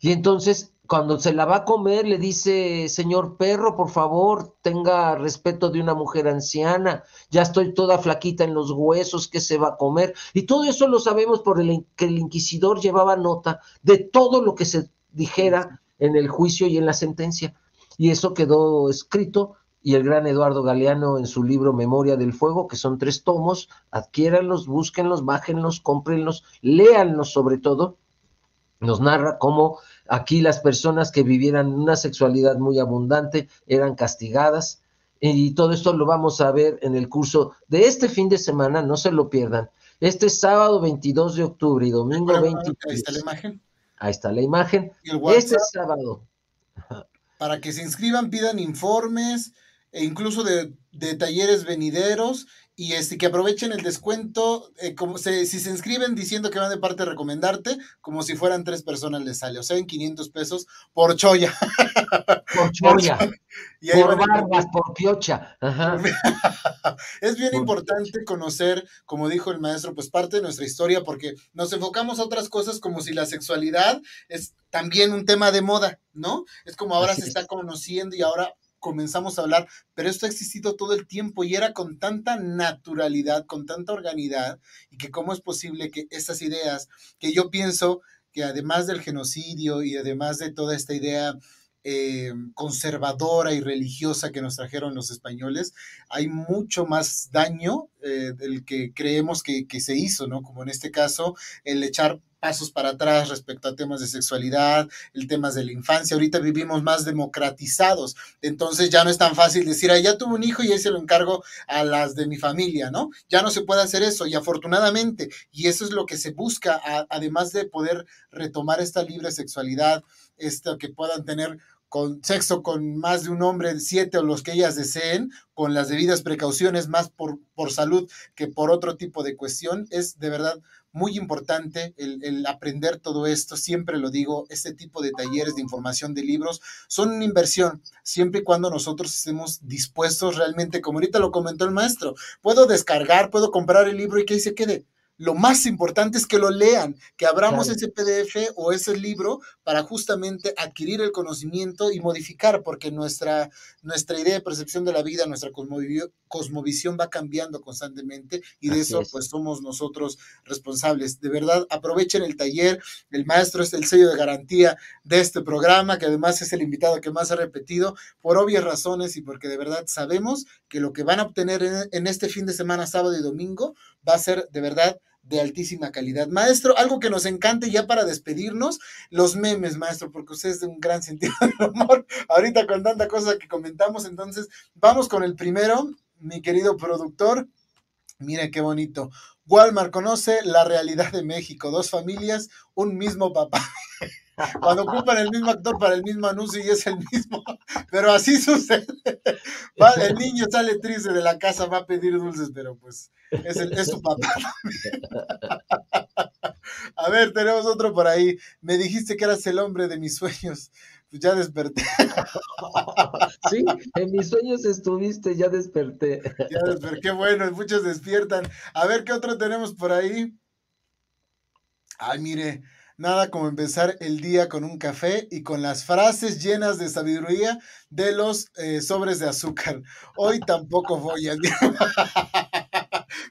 [SPEAKER 2] Y entonces cuando se la va a comer, le dice, señor perro, por favor, tenga respeto de una mujer anciana, ya estoy toda flaquita en los huesos, ¿qué se va a comer? Y todo eso lo sabemos por el que el inquisidor llevaba nota de todo lo que se dijera en el juicio y en la sentencia. Y eso quedó escrito y el gran Eduardo Galeano en su libro Memoria del Fuego, que son tres tomos, adquiéranlos, búsquenlos, bájenlos, cómprenlos, léanlos sobre todo, nos narra cómo aquí las personas que vivieran una sexualidad muy abundante eran castigadas y todo esto lo vamos a ver en el curso de este fin de semana, no se lo pierdan. Este sábado 22 de octubre y domingo 23.
[SPEAKER 1] Ahí está la imagen.
[SPEAKER 2] Ahí está la imagen. este sábado.
[SPEAKER 1] Para que se inscriban, pidan informes e incluso de, de talleres venideros y este, que aprovechen el descuento, eh, como si se inscriben diciendo que van de parte de recomendarte, como si fueran tres personas les sale, o sea, en 500 pesos por choya.
[SPEAKER 2] Por choya. por barbas, por piocha.
[SPEAKER 1] es bien importante conocer, como dijo el maestro, pues parte de nuestra historia, porque nos enfocamos a otras cosas como si la sexualidad es también un tema de moda, ¿no? Es como ahora se está conociendo y ahora comenzamos a hablar, pero esto ha existido todo el tiempo y era con tanta naturalidad, con tanta organidad, y que cómo es posible que estas ideas, que yo pienso que además del genocidio y además de toda esta idea eh, conservadora y religiosa que nos trajeron los españoles, hay mucho más daño eh, del que creemos que, se hizo, ¿no? Como en este caso, el echar pasos para atrás respecto a temas de sexualidad, el temas de la infancia. Ahorita vivimos más democratizados, entonces ya no es tan fácil decir, ah, ya tuve un hijo y ahí se lo encargo a las de mi familia, ¿no? Ya no se puede hacer eso y afortunadamente, y eso es lo que se busca, además de poder retomar esta libre sexualidad, esto que puedan tener con sexo con más de un hombre, siete o los que ellas deseen, con las debidas precauciones, más por, por salud que por otro tipo de cuestión, es de verdad muy importante el, aprender todo esto, siempre lo digo, este tipo de talleres de información de libros son una inversión, siempre y cuando nosotros estemos dispuestos realmente, como ahorita lo comentó el maestro, puedo descargar, puedo comprar el libro y que ahí se quede, lo más importante es que lo lean, que abramos ese PDF o ese libro para justamente adquirir el conocimiento y modificar, porque nuestra, nuestra idea de percepción de la vida, nuestra cosmovisión va cambiando constantemente y de eso pues somos nosotros responsables. De verdad, aprovechen el taller, el maestro es el sello de garantía de este programa, que además es el invitado que más ha repetido, por obvias razones y porque de verdad sabemos que lo que van a obtener en, en este fin de semana, sábado y domingo, va a ser de verdad de altísima calidad. Maestro, algo que nos encante ya para despedirnos, los memes, maestro, porque usted es de un gran sentido de humor, ahorita con tanta cosa que comentamos, entonces vamos con el primero, mi querido productor. Mire qué bonito. Walmart conoce la realidad de México, dos familias, un mismo papá. Cuando ocupan el mismo actor para el mismo anuncio y es el mismo, pero así sucede. el niño sale triste de la casa, va a pedir dulces, pero pues es, es su papá. A ver, tenemos otro por ahí. Me dijiste que eras el hombre de mis sueños. Pues ya desperté.
[SPEAKER 2] Sí, en mis sueños estuviste, ya desperté.
[SPEAKER 1] Ya desperté, qué bueno, muchos despiertan. A ver, ¿qué otro tenemos por ahí? Ay, mire, Nada como empezar el día con un café y con las frases llenas de sabiduría de los eh, sobres de azúcar. Hoy tampoco voy a...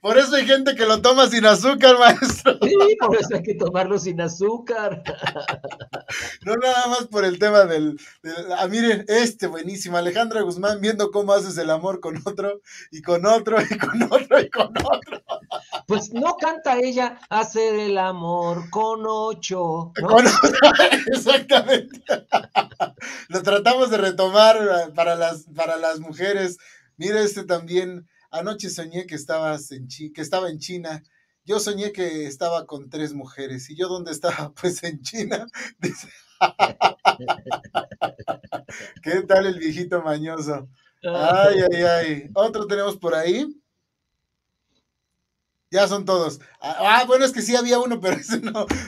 [SPEAKER 1] Por eso hay gente que lo toma sin azúcar, maestro.
[SPEAKER 2] Sí, por eso hay que tomarlo sin azúcar.
[SPEAKER 1] No nada más por el tema del, ah, miren, este buenísimo, Alejandra Guzmán viendo cómo haces el amor con otro y con otro y con otro y con otro.
[SPEAKER 2] Pues no canta ella hacer el amor con ocho.
[SPEAKER 1] exactamente. Lo tratamos de retomar eh, para las, para las mujeres. Mira este también. Anoche soñé que, estabas en que estaba en China. Yo soñé que estaba con tres mujeres. ¿Y yo dónde estaba? Pues en China. ¿Qué tal el viejito mañoso? Ay, ay, ay. Otro tenemos por ahí. Ya son todos. Ah, bueno, es que sí había uno, pero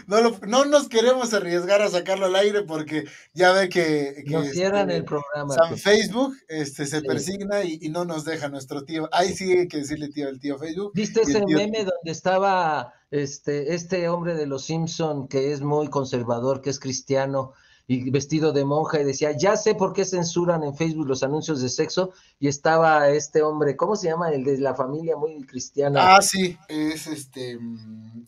[SPEAKER 1] no, no, nos queremos arriesgar a sacarlo al aire porque ya ve que,
[SPEAKER 2] nos cierran el programa.
[SPEAKER 1] San Facebook este, se persigna y, no nos deja nuestro tío. Ahí sí hay que decirle tío, el tío Facebook.
[SPEAKER 2] ¿Viste ese meme donde estaba este, este hombre de los Simpson que es muy conservador, que es cristiano? Y vestido de monja y decía, ya sé por qué censuran en Facebook los anuncios de sexo y estaba este hombre, ¿cómo se llama? El de la familia muy cristiana.
[SPEAKER 1] Ah, sí, es este... Mm,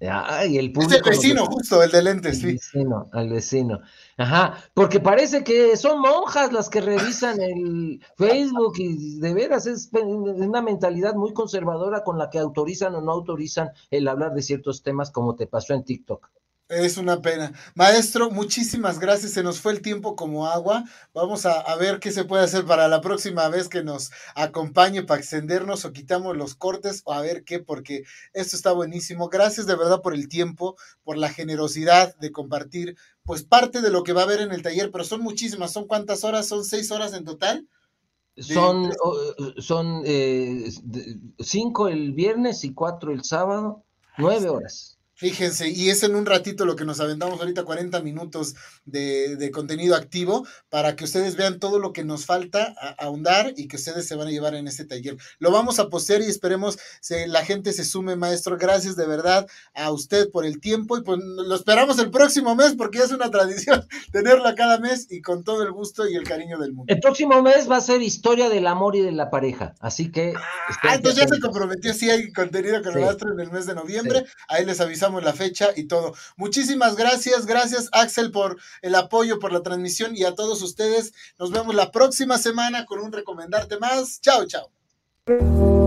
[SPEAKER 2] ay. el
[SPEAKER 1] Es el vecino, justo, el de lentes,
[SPEAKER 2] el Vecino, al vecino. Ajá, porque parece que son monjas las que revisan el Facebook y de veras es una mentalidad muy conservadora con la que autorizan o no autorizan el hablar de ciertos temas como te pasó en TikTok.
[SPEAKER 1] Es una pena. Maestro, muchísimas gracias. Se nos fue el tiempo como agua. Vamos a, ver qué se puede hacer para la próxima vez que nos acompañe para extendernos o quitamos los cortes o a ver qué, porque esto está buenísimo. Gracias de verdad por el tiempo, por la generosidad de compartir, pues parte de lo que va a haber en el taller, pero son muchísimas. ¿Son cuántas horas? ¿Son seis horas en total?
[SPEAKER 2] Son, son eh, cinco el viernes y cuatro el sábado, nueve horas.
[SPEAKER 1] Fíjense, y es en un ratito lo que nos aventamos ahorita, 40 minutos de, contenido activo, para que ustedes vean todo lo que nos falta ahondar y que ustedes se van a llevar en este taller. Lo vamos a postear y esperemos que la gente se sume, maestro. Gracias de verdad a usted por el tiempo y pues lo esperamos el próximo mes porque es una tradición tenerla cada mes y con todo el gusto y el cariño del mundo.
[SPEAKER 2] El próximo mes va a ser historia del amor y de la pareja, así que...
[SPEAKER 1] Ah, entonces ya se comprometió, sí hay contenido con el maestro en el mes de noviembre, ahí les avisamos la fecha y todo. Muchísimas gracias, gracias Axel por el apoyo, por la transmisión y a todos ustedes. Nos vemos la próxima semana con un recomendarte más. Chao, chao.